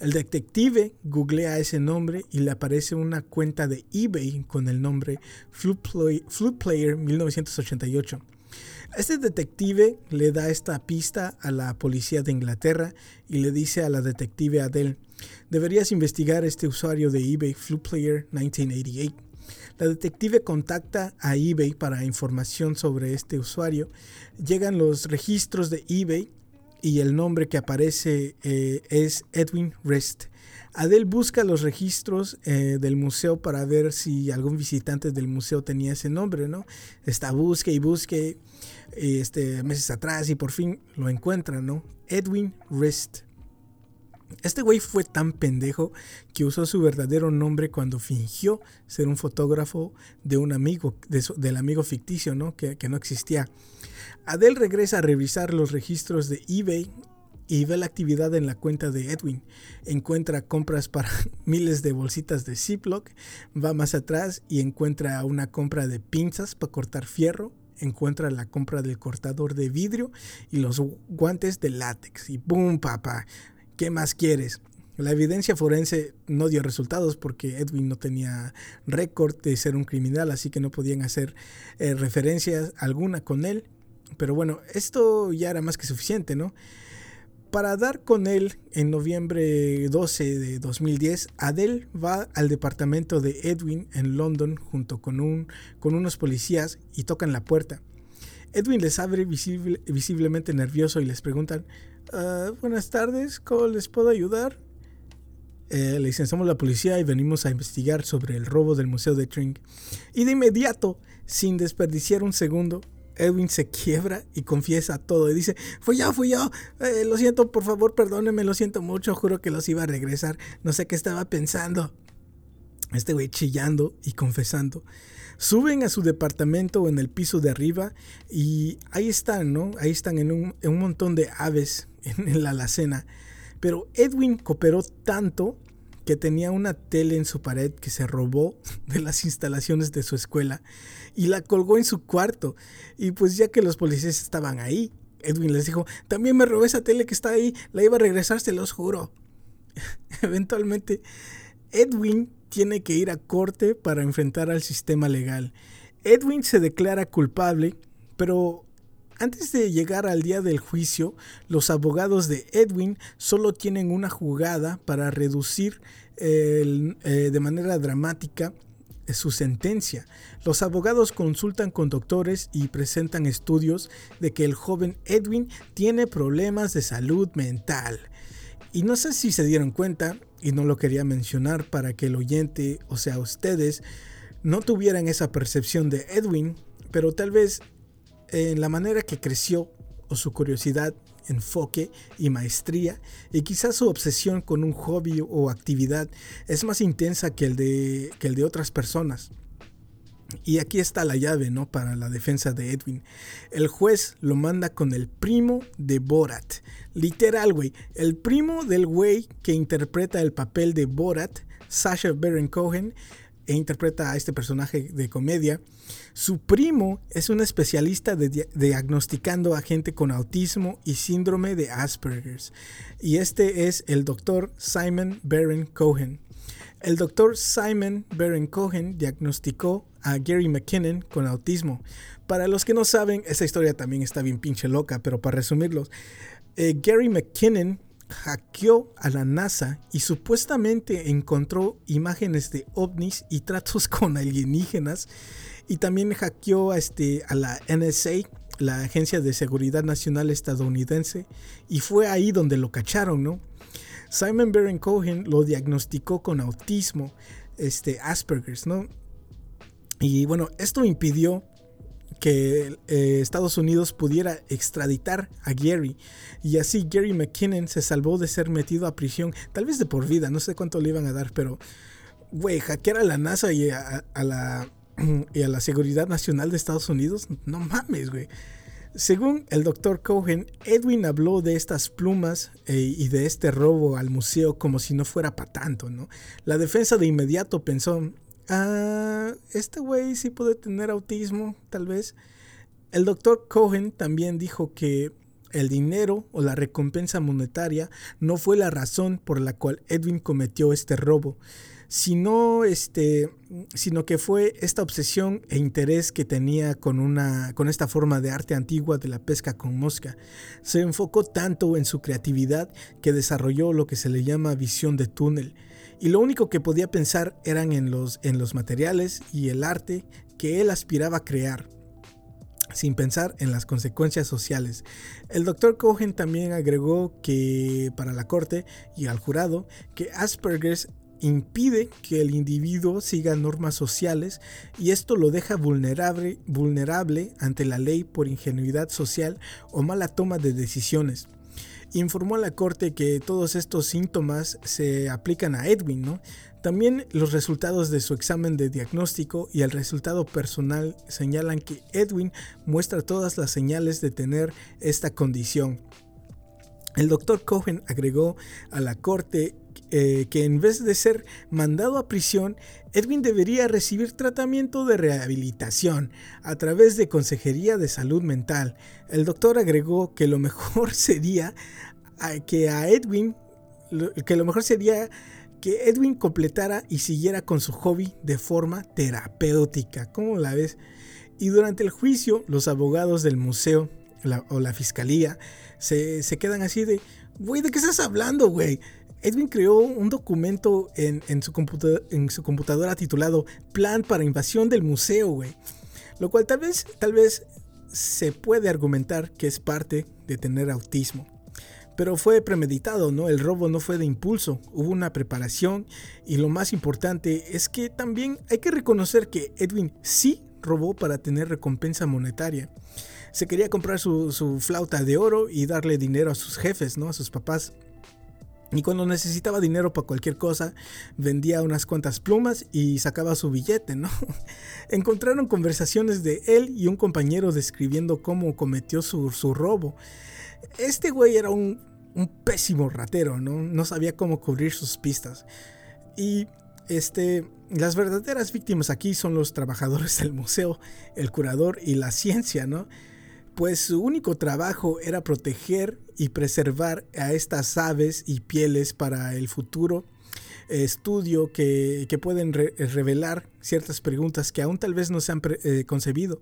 El detective googlea ese nombre y le aparece una cuenta de eBay con el nombre Flute, Play, Flute Player 1988. Este detective le da esta pista a la policía de Inglaterra y le dice a la detective Adele, deberías investigar este usuario de eBay Flute Player 1988. La detective contacta a eBay para información sobre este usuario. Llegan los registros de eBay y el nombre que aparece eh, es Edwin Rest. Adele busca los registros eh, del museo para ver si algún visitante del museo tenía ese nombre, ¿no? Está busque y busque este, meses atrás y por fin lo encuentra, ¿no? Edwin Rist. Este güey fue tan pendejo que usó su verdadero nombre cuando fingió ser un fotógrafo de un amigo, del amigo ficticio, ¿no? Que, que no existía. Adele regresa a revisar los registros de eBay y ve la actividad en la cuenta de Edwin. Encuentra compras para miles de bolsitas de Ziploc, va más atrás y encuentra una compra de pinzas para cortar fierro, encuentra la compra del cortador de vidrio y los guantes de látex. Y ¡boom, papá! ¿Qué más quieres? La evidencia forense no dio resultados porque Edwin no tenía récord de ser un criminal, así que no podían hacer eh, referencias alguna con él. Pero bueno, esto ya era más que suficiente, ¿no? Para dar con él, en noviembre 12 de 2010, Adele va al departamento de Edwin en London junto con, un, con unos policías y tocan la puerta. Edwin les abre visiblemente nervioso y les preguntan, ah, buenas tardes, ¿cómo les puedo ayudar? Eh, le dicen, somos la policía y venimos a investigar sobre el robo del Museo de Tring. Y de inmediato, sin desperdiciar un segundo, Edwin se quiebra y confiesa todo y dice, fui yo, fui yo, eh, lo siento, por favor, perdónenme, lo siento mucho, juro que los iba a regresar, no sé qué estaba pensando. Este güey chillando y confesando. Suben a su departamento en el piso de arriba y ahí están, ¿no? Ahí están en un, en un montón de aves en la alacena. Pero Edwin cooperó tanto que tenía una tele en su pared que se robó de las instalaciones de su escuela y la colgó en su cuarto. Y pues ya que los policías estaban ahí, Edwin les dijo, también me robé esa tele que está ahí, la iba a regresar, se los juro. Eventualmente, Edwin tiene que ir a corte para enfrentar al sistema legal. Edwin se declara culpable, pero antes de llegar al día del juicio, los abogados de Edwin solo tienen una jugada para reducir eh, de manera dramática su sentencia. Los abogados consultan con doctores y presentan estudios de que el joven Edwin tiene problemas de salud mental. Y no sé si se dieron cuenta, y no lo quería mencionar para que el oyente, o sea, ustedes, no tuvieran esa percepción de Edwin, pero tal vez en la manera que creció o su curiosidad, enfoque y maestría, y quizás su obsesión con un hobby o actividad es más intensa que el de, que el de otras personas. Y aquí está la llave, ¿no? Para la defensa de Edwin. El juez lo manda con el primo de Borat. Literal, güey. El primo del güey que interpreta el papel de Borat, Sasha Baron Cohen, e interpreta a este personaje de comedia. Su primo es un especialista diagnosticando a gente con autismo y síndrome de Asperger's. Y este es el doctor Simon Baron Cohen. El doctor Simon Baron Cohen diagnosticó a Gary McKinnon con autismo. Para los que no saben, esa historia también está bien pinche loca, pero para resumirlos, eh, Gary McKinnon hackeó a la NASA y supuestamente encontró imágenes de ovnis y tratos con alienígenas y también hackeó a, este, a la NSA, la Agencia de Seguridad Nacional estadounidense, y fue ahí donde lo cacharon, ¿no? Simon Baron Cohen lo diagnosticó con autismo, este, Asperger's, ¿no? Y bueno, esto impidió que eh, Estados Unidos pudiera extraditar a Gary. Y así Gary McKinnon se salvó de ser metido a prisión, tal vez de por vida, no sé cuánto le iban a dar, pero, güey, hackear a la NASA y a, la, y a la Seguridad Nacional de Estados Unidos, no mames, güey. Según el doctor Cohen, Edwin habló de estas plumas eh, y de este robo al museo como si no fuera para tanto, ¿no? La defensa de inmediato pensó, Ah, este güey sí puede tener autismo, tal vez. El doctor Cohen también dijo que el dinero o la recompensa monetaria no fue la razón por la cual Edwin cometió este robo, sino, este, sino que fue esta obsesión e interés que tenía con, una, con esta forma de arte antigua de la pesca con mosca. Se enfocó tanto en su creatividad que desarrolló lo que se le llama visión de túnel y lo único que podía pensar eran en los, en los materiales y el arte que él aspiraba a crear. sin pensar en las consecuencias sociales. El doctor Cohen también agregó que para la corte y al jurado que Asperger's impide que el individuo siga normas sociales y esto lo deja vulnerable, vulnerable ante la ley por ingenuidad social o mala toma de decisiones informó a la corte que todos estos síntomas se aplican a Edwin, ¿no? También los resultados de su examen de diagnóstico y el resultado personal señalan que Edwin muestra todas las señales de tener esta condición. El doctor Cohen agregó a la corte eh, que en vez de ser mandado a prisión, Edwin debería recibir tratamiento de rehabilitación a través de consejería de salud mental. El doctor agregó que lo mejor sería que a Edwin, que lo mejor sería que Edwin completara y siguiera con su hobby de forma terapéutica. ¿Cómo la ves? Y durante el juicio, los abogados del museo o la fiscalía se, quedan así de, güey, ¿de qué estás hablando, güey? Edwin creó un documento en, su su computadora titulado Plan para invasión del museo, güey. Lo cual tal vez, tal vez se puede argumentar que es parte de tener autismo pero fue premeditado, ¿no? El robo no fue de impulso, hubo una preparación y lo más importante es que también hay que reconocer que Edwin sí robó para tener recompensa monetaria. Se quería comprar su, flauta de oro y darle dinero a sus jefes, ¿no? A sus papás. Y cuando necesitaba dinero para cualquier cosa, vendía unas cuantas plumas y sacaba su billete, ¿no? Encontraron conversaciones de él y un compañero describiendo cómo cometió su, su robo. Este güey era un, pésimo ratero, ¿no? No sabía cómo cubrir sus pistas. Y este, las verdaderas víctimas aquí son los trabajadores del museo, el curador y la ciencia, ¿no? Pues su único trabajo era proteger y preservar a estas aves y pieles para el futuro estudio que, pueden revelar ciertas preguntas que aún tal vez no se han eh, concebido.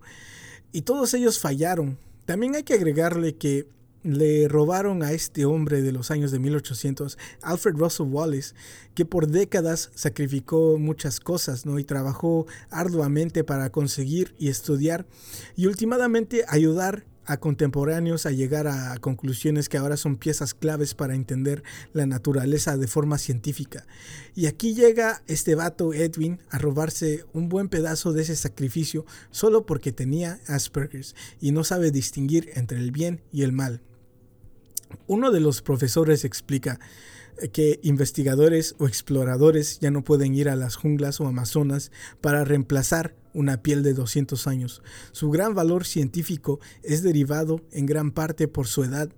Y todos ellos fallaron. También hay que agregarle que le robaron a este hombre de los años de 1800, Alfred Russel Wallace, que por décadas sacrificó muchas cosas, ¿no? Y trabajó arduamente para conseguir y estudiar y últimamente ayudar a contemporáneos a llegar a conclusiones que ahora son piezas claves para entender la naturaleza de forma científica. Y aquí llega este vato Edwin a robarse un buen pedazo de ese sacrificio solo porque tenía Asperger's y no sabe distinguir entre el bien y el mal. Uno de los profesores explica que investigadores o exploradores ya no pueden ir a las junglas o Amazonas para reemplazar una piel de 200 años. Su gran valor científico es derivado en gran parte por su edad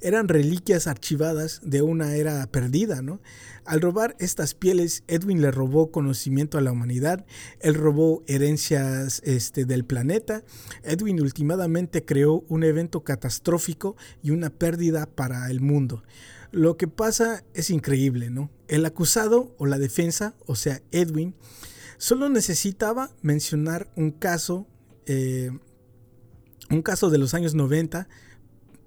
eran reliquias archivadas de una era perdida, ¿no? Al robar estas pieles, Edwin le robó conocimiento a la humanidad, él robó herencias este, del planeta, Edwin últimamente creó un evento catastrófico y una pérdida para el mundo. Lo que pasa es increíble, ¿no? El acusado o la defensa, o sea, Edwin, solo necesitaba mencionar un caso, eh, un caso de los años 90,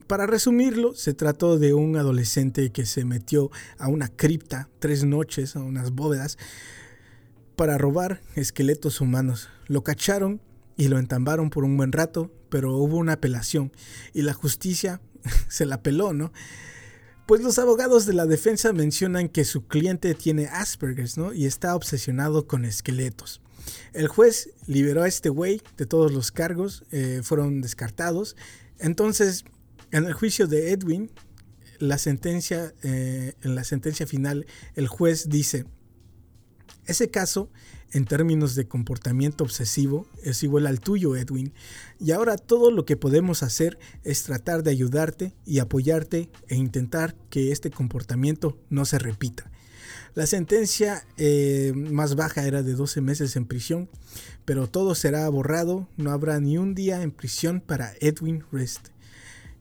para resumirlo, se trató de un adolescente que se metió a una cripta tres noches, a unas bóvedas, para robar esqueletos humanos. Lo cacharon y lo entambaron por un buen rato, pero hubo una apelación y la justicia se la peló, ¿no? Pues los abogados de la defensa mencionan que su cliente tiene Asperger's, ¿no? Y está obsesionado con esqueletos. El juez liberó a este güey de todos los cargos, eh, fueron descartados. Entonces, en el juicio de Edwin, la sentencia, eh, en la sentencia final, el juez dice, ese caso, en términos de comportamiento obsesivo, es igual al tuyo, Edwin, y ahora todo lo que podemos hacer es tratar de ayudarte y apoyarte e intentar que este comportamiento no se repita. La sentencia eh, más baja era de 12 meses en prisión, pero todo será borrado, no habrá ni un día en prisión para Edwin Rest.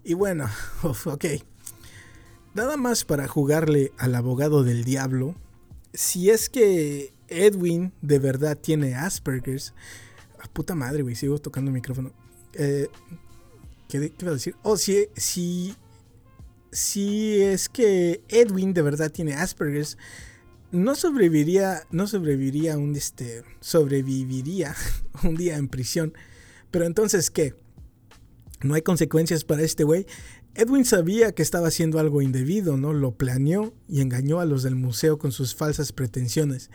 Y bueno, ok. Nada más para jugarle al abogado del diablo. Si es que Edwin de verdad tiene Asperger's. Ah, puta madre, güey, sigo tocando el micrófono. Eh, ¿qué, iba a decir? Oh, si, si, si es que Edwin de verdad tiene Asperger's, no sobreviviría, no sobreviviría un, este, sobreviviría un día en prisión. Pero entonces, ¿qué? no hay consecuencias para este güey. Edwin sabía que estaba haciendo algo indebido, ¿no? Lo planeó y engañó a los del museo con sus falsas pretensiones.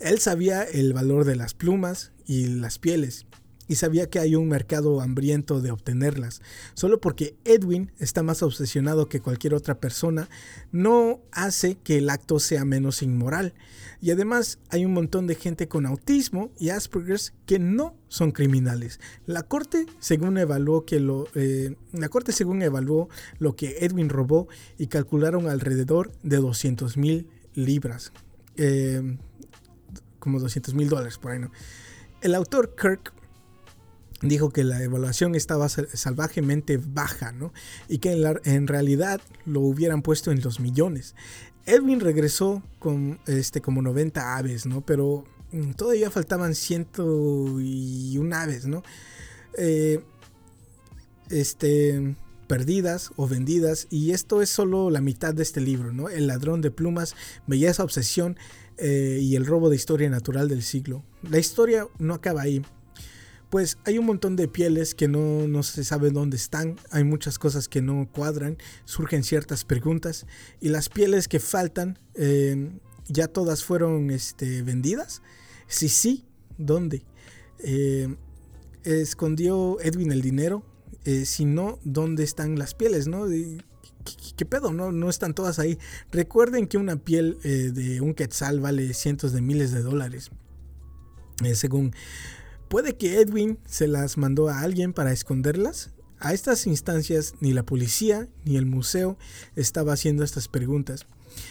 Él sabía el valor de las plumas y las pieles y sabía que hay un mercado hambriento de obtenerlas. Solo porque Edwin está más obsesionado que cualquier otra persona, no hace que el acto sea menos inmoral. Y además hay un montón de gente con autismo y Asperger's que no son criminales. La corte, según evaluó que lo, eh, la corte según evaluó lo que Edwin robó y calcularon alrededor de 200 mil libras, eh, como 200 mil dólares por ahí. ¿no? El autor Kirk dijo que la evaluación estaba salvajemente baja, ¿no? Y que en, realidad lo hubieran puesto en los millones. Edwin regresó con este, como 90 aves, ¿no? Pero mm, todavía faltaban 101 aves, ¿no? Eh, este, perdidas o vendidas. Y esto es solo la mitad de este libro, ¿no? El ladrón de plumas, belleza, obsesión eh, y el robo de historia natural del siglo. La historia no acaba ahí pues hay un montón de pieles que no, se sabe dónde están, hay muchas cosas que no cuadran, surgen ciertas preguntas y las pieles que faltan eh, ya todas fueron este, vendidas. Sí, sí, ¿dónde? Eh, escondió Edwin el dinero, eh, si no, ¿dónde están las pieles? ¿no? ¿Qué, pedo? No, no están todas ahí. Recuerden que una piel de un quetzal vale cientos de miles de dólares. según Puede que Edwin se las mandó a alguien para esconderlas. A estas instancias ni la policía ni el museo estaba haciendo estas preguntas.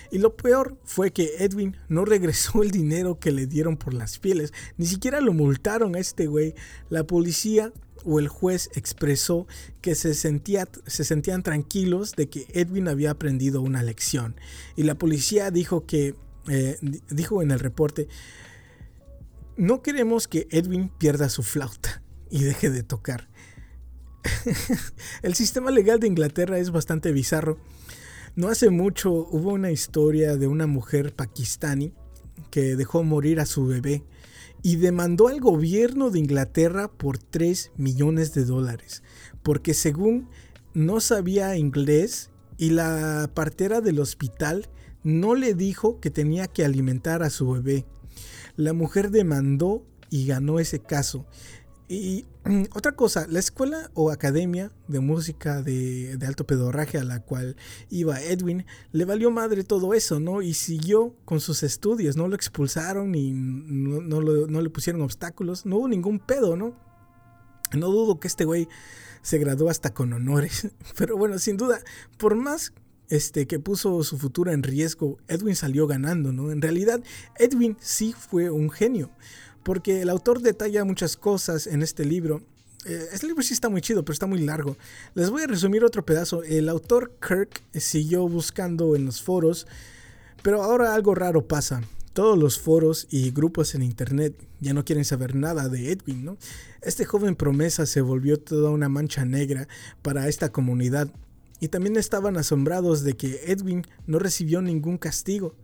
Y lo peor fue que Edwin no regresó el dinero que le dieron por las pieles. Ni siquiera lo multaron a este güey. La policía o el juez expresó que se, sentía, se sentían tranquilos de que Edwin había aprendido una lección. Y la policía dijo que, eh, dijo en el reporte, no queremos que Edwin pierda su flauta y deje de tocar. el sistema legal de Inglaterra es bastante bizarro. No hace mucho hubo una historia de una mujer pakistani que dejó morir a su bebé y demandó al gobierno de Inglaterra por 3 millones de dólares, porque según no sabía inglés y la partera del hospital no le dijo que tenía que alimentar a su bebé. La mujer demandó y ganó ese caso. Y otra cosa, la escuela o academia de música de, alto pedorraje a la cual iba Edwin, le valió madre todo eso, ¿no? Y siguió con sus estudios, no lo expulsaron ni no, no le pusieron obstáculos, no hubo ningún pedo, ¿no? No dudo que este güey se graduó hasta con honores, pero bueno, sin duda, por más este, que puso su futuro en riesgo, Edwin salió ganando, ¿no? En realidad, Edwin sí fue un genio, porque el autor detalla muchas cosas en este libro. Eh, este libro sí está muy chido, pero está muy largo. Les voy a resumir otro pedazo. El autor Kirk siguió buscando en los foros, pero ahora algo raro pasa. Todos los foros y grupos en internet ya no quieren saber nada de Edwin, ¿no? Este joven promesa se volvió toda una mancha negra para esta comunidad y también estaban asombrados de que Edwin no recibió ningún castigo.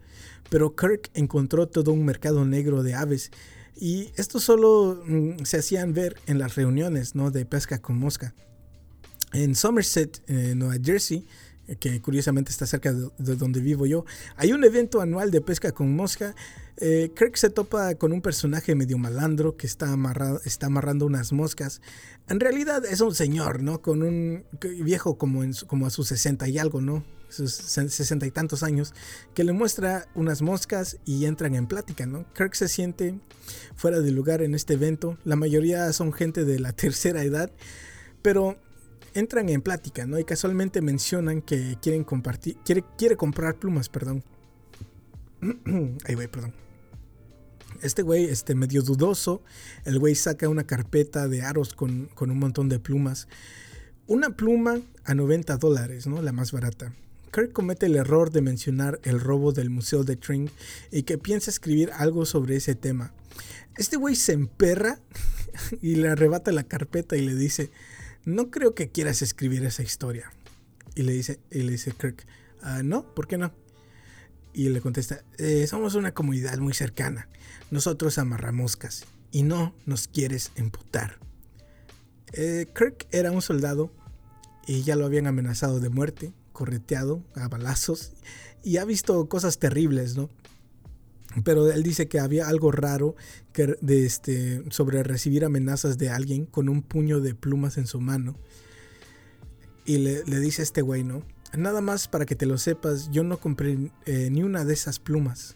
Pero Kirk encontró todo un mercado negro de aves y esto solo mm, se hacían ver en las reuniones ¿no? de pesca con mosca. En Somerset, en Nueva Jersey, que curiosamente está cerca de, donde vivo yo, hay un evento anual de pesca con mosca. Eh, Kirk se topa con un personaje medio malandro que está, amarrado, está amarrando unas moscas. En realidad es un señor, ¿no? Con un viejo como, en, como a sus 60 y algo, ¿no? Sus 60 y tantos años, que le muestra unas moscas y entran en plática, ¿no? Kirk se siente fuera de lugar en este evento. La mayoría son gente de la tercera edad, pero entran en plática, ¿no? Y casualmente mencionan que quieren compartir, quiere, quiere comprar plumas, perdón. Ay, güey, perdón. Este güey, este medio dudoso, el güey saca una carpeta de aros con, con un montón de plumas. Una pluma a 90 dólares, ¿no? La más barata. Kirk comete el error de mencionar el robo del Museo de Tring y que piensa escribir algo sobre ese tema. Este güey se emperra y le arrebata la carpeta y le dice, no creo que quieras escribir esa historia. Y le dice, y le dice Kirk, ah, no, ¿por qué no? Y le contesta, eh, somos una comunidad muy cercana. Nosotros amarramoscas y no nos quieres emputar. Eh, Kirk era un soldado y ya lo habían amenazado de muerte, correteado a balazos y ha visto cosas terribles, ¿no? Pero él dice que había algo raro que de este, sobre recibir amenazas de alguien con un puño de plumas en su mano. Y le, dice a este güey, ¿no? Nada más para que te lo sepas, yo no compré eh, ni una de esas plumas.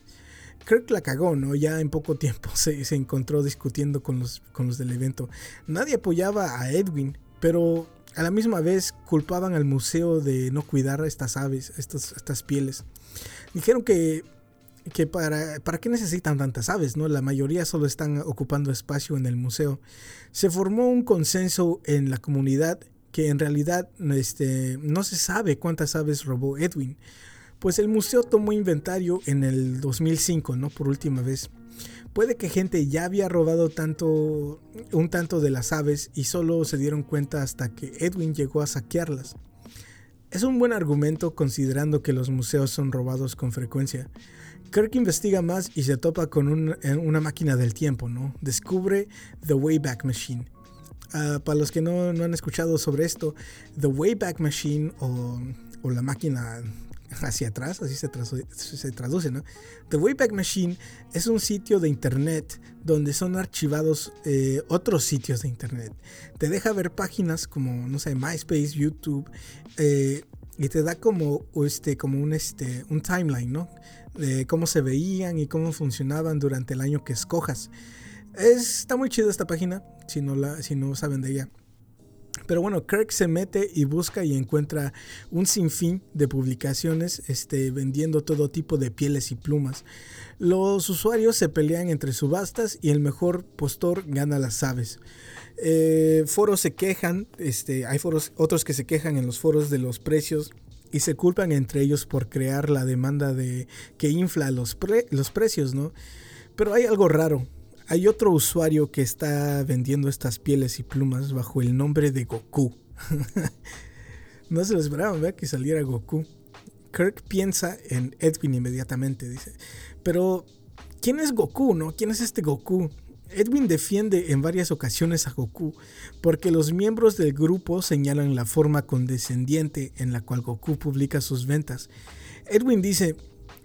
Kirk la cagó, ¿no? Ya en poco tiempo se, se encontró discutiendo con los, con los del evento. Nadie apoyaba a Edwin, pero a la misma vez culpaban al museo de no cuidar a estas aves, estas, estas pieles. Dijeron que, que para, para qué necesitan tantas aves, ¿no? La mayoría solo están ocupando espacio en el museo. Se formó un consenso en la comunidad que en realidad este, no se sabe cuántas aves robó Edwin, pues el museo tomó inventario en el 2005, ¿no? Por última vez. Puede que gente ya había robado tanto, un tanto de las aves y solo se dieron cuenta hasta que Edwin llegó a saquearlas. Es un buen argumento considerando que los museos son robados con frecuencia. Kirk investiga más y se topa con una máquina del tiempo, ¿no? Descubre The Wayback Machine, Uh, para los que no, no, han escuchado sobre esto, The Wayback Machine o, la máquina hacia atrás, así se, traduce, se traduce, ¿no? The Wayback Machine es un sitio de internet donde son archivados eh, otros sitios de internet. Te deja ver páginas como, no sé, MySpace, YouTube, eh, y te da como, este, como un, este, un timeline, ¿no? De cómo se veían y cómo funcionaban durante el año que escojas. está muy chido esta página si no, la, si no saben de ella. Pero bueno, Kirk se mete y busca y encuentra un sinfín de publicaciones este, vendiendo todo tipo de pieles y plumas. Los usuarios se pelean entre subastas y el mejor postor gana las aves. Eh, foros se quejan, este, hay foros, otros que se quejan en los foros de los precios y se culpan entre ellos por crear la demanda de que infla los, los precios, ¿no? Pero hay algo raro. Hay otro usuario que está vendiendo estas pieles y plumas bajo el nombre de Goku. no se lo esperaban, ¿verdad? Que saliera Goku. Kirk piensa en Edwin inmediatamente, dice. Pero, ¿quién es Goku, no? ¿Quién es este Goku? Edwin defiende en varias ocasiones a Goku porque los miembros del grupo señalan la forma condescendiente en la cual Goku publica sus ventas. Edwin dice,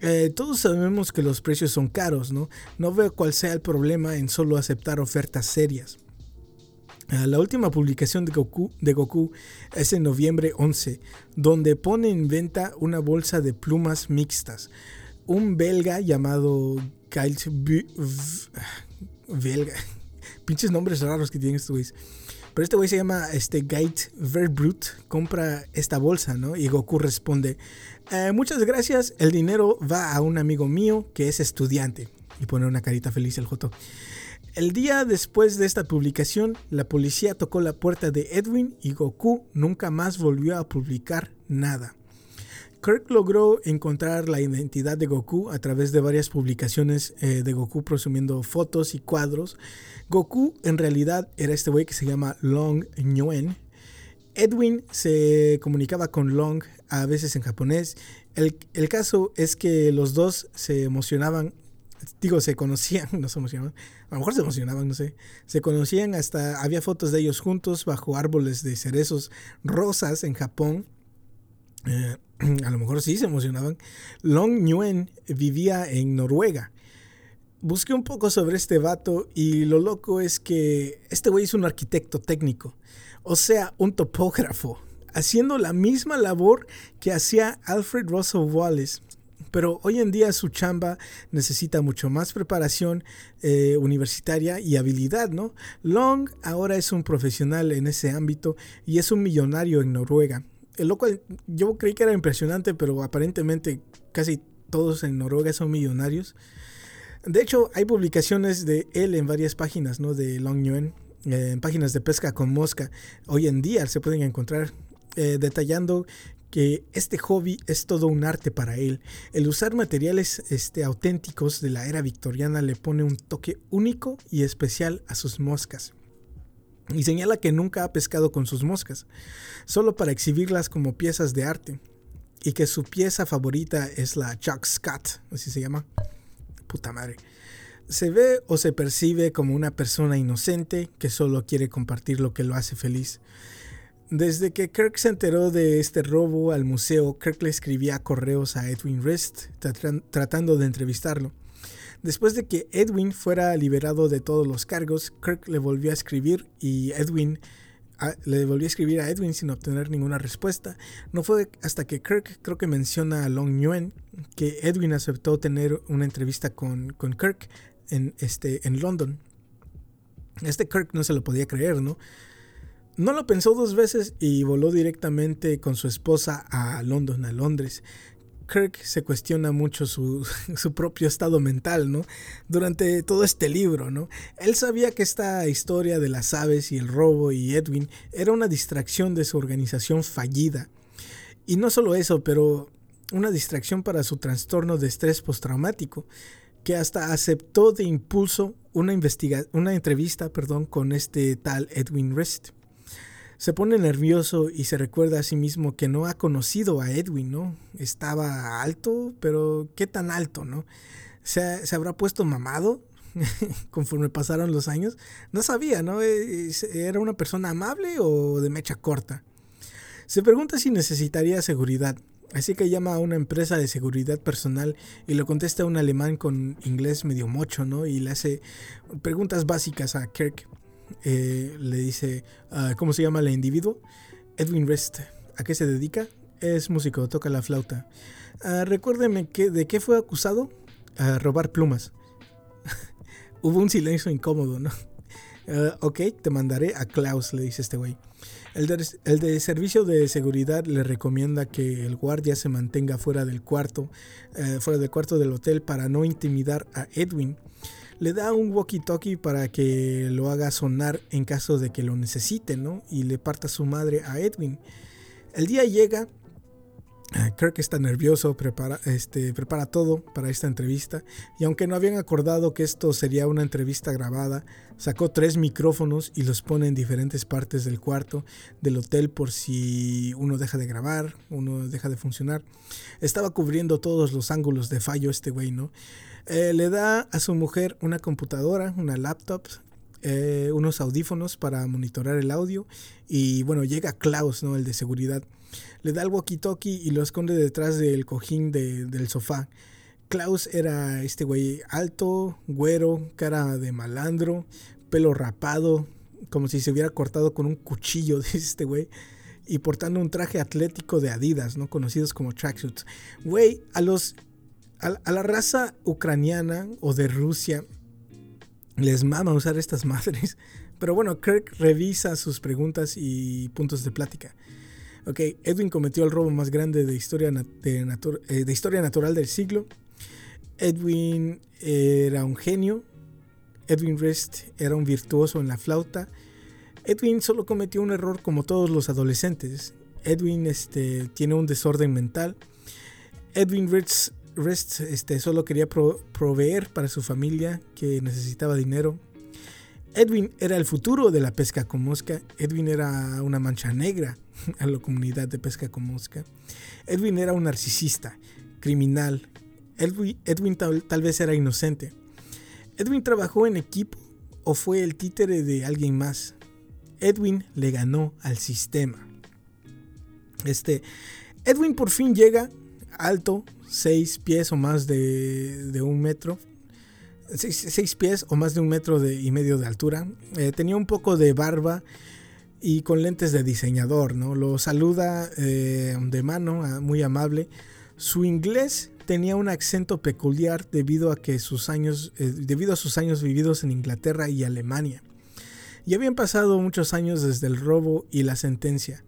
eh, todos sabemos que los precios son caros, ¿no? No veo cuál sea el problema en solo aceptar ofertas serias. Uh, la última publicación de Goku, de Goku, es en noviembre 11, donde pone en venta una bolsa de plumas mixtas. Un belga llamado Kyle belga. Pinches nombres raros que tienen estos güeyes. Pero este güey se llama este, Gate Verbrut. Compra esta bolsa, ¿no? Y Goku responde: eh, Muchas gracias. El dinero va a un amigo mío que es estudiante. Y pone una carita feliz el Joto. El día después de esta publicación, la policía tocó la puerta de Edwin y Goku nunca más volvió a publicar nada. Kirk logró encontrar la identidad de Goku a través de varias publicaciones eh, de Goku presumiendo fotos y cuadros. Goku en realidad era este güey que se llama Long Nguyen. Edwin se comunicaba con Long a veces en japonés. El, el, caso es que los dos se emocionaban, digo, se conocían, no se emocionaban, a lo mejor se emocionaban, no sé. Se conocían hasta, había fotos de ellos juntos bajo árboles de cerezos rosas en Japón. Eh, a lo mejor sí se emocionaban. Long Nguyen vivía en Noruega. Busqué un poco sobre este vato y lo loco es que este güey es un arquitecto técnico, o sea, un topógrafo, haciendo la misma labor que hacía Alfred Russell Wallace. Pero hoy en día su chamba necesita mucho más preparación eh, universitaria y habilidad, ¿no? Long ahora es un profesional en ese ámbito y es un millonario en Noruega el loco, yo creí que era impresionante, pero aparentemente casi todos en Noruega son millonarios. De hecho, hay publicaciones de él en varias páginas, ¿no? De Long Nguyen, eh, en páginas de pesca con mosca. Hoy en día se pueden encontrar eh, detallando que este hobby es todo un arte para él. El usar materiales este, auténticos de la era victoriana le pone un toque único y especial a sus moscas y señala que nunca ha pescado con sus moscas, solo para exhibirlas como piezas de arte, y que su pieza favorita es la Chuck Scott, así se llama. Puta madre. Se ve o se percibe como una persona inocente que solo quiere compartir lo que lo hace feliz. Desde que Kirk se enteró de este robo al museo, Kirk le escribía correos a Edwin Rest tratando de entrevistarlo. Después de que Edwin fuera liberado de todos los cargos, Kirk le volvió a escribir y Edwin le volvió a escribir a Edwin sin obtener ninguna respuesta. No fue hasta que Kirk creo que menciona a Long Nguyen que Edwin aceptó tener una entrevista con, con Kirk en, este, en London. Este Kirk no se lo podía creer, ¿no? No lo pensó dos veces y voló directamente con su esposa a London, a Londres. Kirk se cuestiona mucho su, propio estado mental, ¿no? Durante todo este libro, ¿no? Él sabía que esta historia de las aves y el robo y Edwin era una distracción de su organización fallida. Y no solo eso, pero una distracción para su trastorno de estrés postraumático, que hasta aceptó de impulso una, una entrevista perdón, con este tal Edwin Rest se pone nervioso y se recuerda a sí mismo que no ha conocido a Edwin, ¿no? Estaba alto, pero ¿qué tan alto, no? ¿Se, habrá puesto mamado conforme pasaron los años? No sabía, ¿no? Eh, ¿Era una persona amable o de mecha corta? Se pregunta si necesitaría seguridad, así que llama a una empresa de seguridad personal y lo contesta un alemán con inglés medio mocho, ¿no? Y le hace preguntas básicas a Kirk. Eh, le dice, ah, ¿cómo se llama el individuo? Edwin Rest. ¿A qué se dedica? Es músico, toca la flauta. Uh, recuérdeme que, de qué fue acusado. A robar plumas. Hubo un silencio incómodo, ¿no? Ah, ok, te mandaré a Klaus, le dice este güey. El de, servicio de seguridad le recomienda que el guardia se mantenga fuera del cuarto, eh, fuera del cuarto del hotel para no intimidar a Edwin le da un walkie-talkie para que lo haga sonar en caso de que lo necesite, ¿no? Y le parta su madre a Edwin. El día llega, ah, Kirk está nervioso, prepara, este, prepara todo para esta entrevista y aunque no habían acordado que esto sería una entrevista grabada, sacó tres micrófonos y los pone en diferentes partes del cuarto del hotel por si uno deja de grabar, uno deja de funcionar. Estaba cubriendo todos los ángulos de fallo este güey, ¿no? Eh, le da a su mujer una computadora, una laptop, eh, unos audífonos para monitorar el audio y bueno, llega Klaus, ¿no? El de seguridad. Le da el walkie-talkie y lo esconde detrás del cojín del sofá. Klaus era este güey alto, güero, cara de malandro, pelo rapado, como si se hubiera cortado con un cuchillo, dice este güey. Y portando un traje atlético de Adidas, ¿no? Conocidos como tracksuits. Güey, a los a, la raza ucraniana o de Rusia les mama usar estas madres. Pero bueno, Kirk revisa sus preguntas y puntos de plática. Ok, Edwin cometió el robo más grande de historia, eh, de historia natural del siglo. Edwin era un genio. Edwin Rest era un virtuoso en la flauta. Edwin solo cometió un error como todos los adolescentes. Edwin este, tiene un desorden mental. Edwin Rest Rest este, solo quería proveer para su familia que necesitaba dinero. Edwin era el futuro de la pesca con mosca. Edwin era una mancha negra a la comunidad de pesca con mosca. Edwin era un narcisista, criminal. Edwin, tal, tal vez era inocente. Edwin trabajó en equipo o fue el títere de alguien más. Edwin le ganó al sistema. Este, Edwin por fin llega alto, 6 pies o más de, un metro. 6 pies o más de un metro y medio de altura. Eh, tenía un poco de barba y con lentes de diseñador, ¿no? Lo saluda eh, de mano, muy amable. Su inglés tenía un acento peculiar debido a que sus años, eh, debido a sus años vividos en Inglaterra y Alemania. Y habían pasado muchos años desde el robo y la sentencia.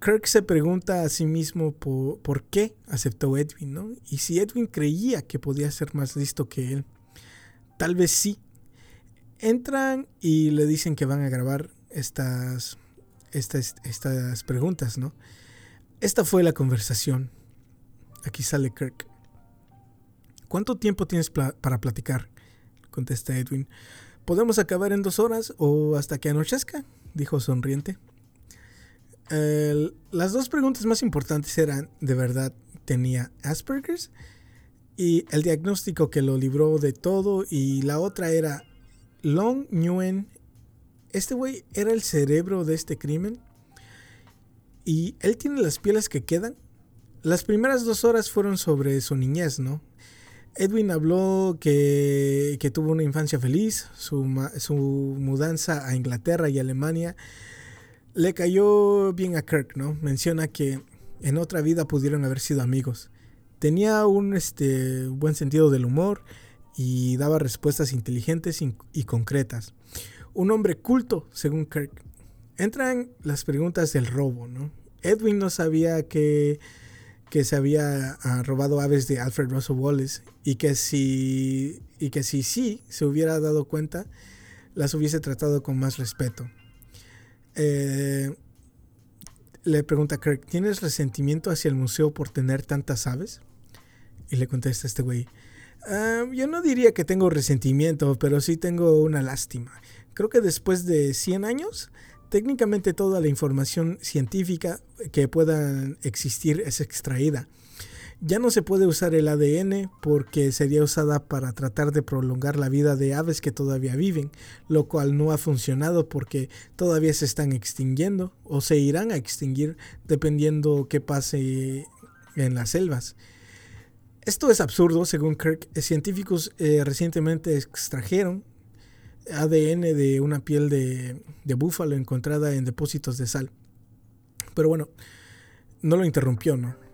Kirk se pregunta a sí mismo por, qué aceptó Edwin, ¿no? Y si Edwin creía que podía ser más listo que él. Tal vez sí. Entran y le dicen que van a grabar estas, estas, estas preguntas, ¿no? Esta fue la conversación. Aquí sale Kirk. ¿Cuánto tiempo tienes para platicar? Contesta Edwin. ¿Podemos acabar en dos horas o hasta que anochezca? Dijo sonriente las dos preguntas más importantes eran, ¿de verdad tenía Asperger's? Y el diagnóstico que lo libró de todo. Y la otra era, Long Nguyen, ¿este güey era el cerebro de este crimen? y él tiene las pieles que quedan. Las primeras dos horas fueron sobre su niñez, ¿no? Edwin habló que, que tuvo una infancia feliz, su, su, mudanza a Inglaterra y Alemania le cayó bien a Kirk, ¿no? Menciona que en otra vida pudieron haber sido amigos. Tenía un este, buen sentido del humor y daba respuestas inteligentes y, concretas. Un hombre culto, según Kirk. Entran las preguntas del robo, ¿no? Edwin no sabía que, que se había ah, robado aves de Alfred Russel Wallace y que si y que si sí se hubiera dado cuenta, las hubiese tratado con más respeto. Eh, le pregunta a Kirk, ¿tienes resentimiento hacia el museo por tener tantas aves? Y le contesta este güey, ah, yo no diría que tengo resentimiento, pero sí tengo una lástima. Creo que después de 100 años, técnicamente toda la información científica que pueda existir es extraída. Ya no se puede usar el ADN porque sería usada para tratar de prolongar la vida de aves que todavía viven, lo cual no ha funcionado porque todavía se están extinguiendo o se irán a extinguir dependiendo qué pase en las selvas. Esto es absurdo, según Kirk. Científicos eh, recientemente extrajeron ADN de una piel de, de, búfalo encontrada en depósitos de sal. Pero bueno, no lo interrumpió, ¿no?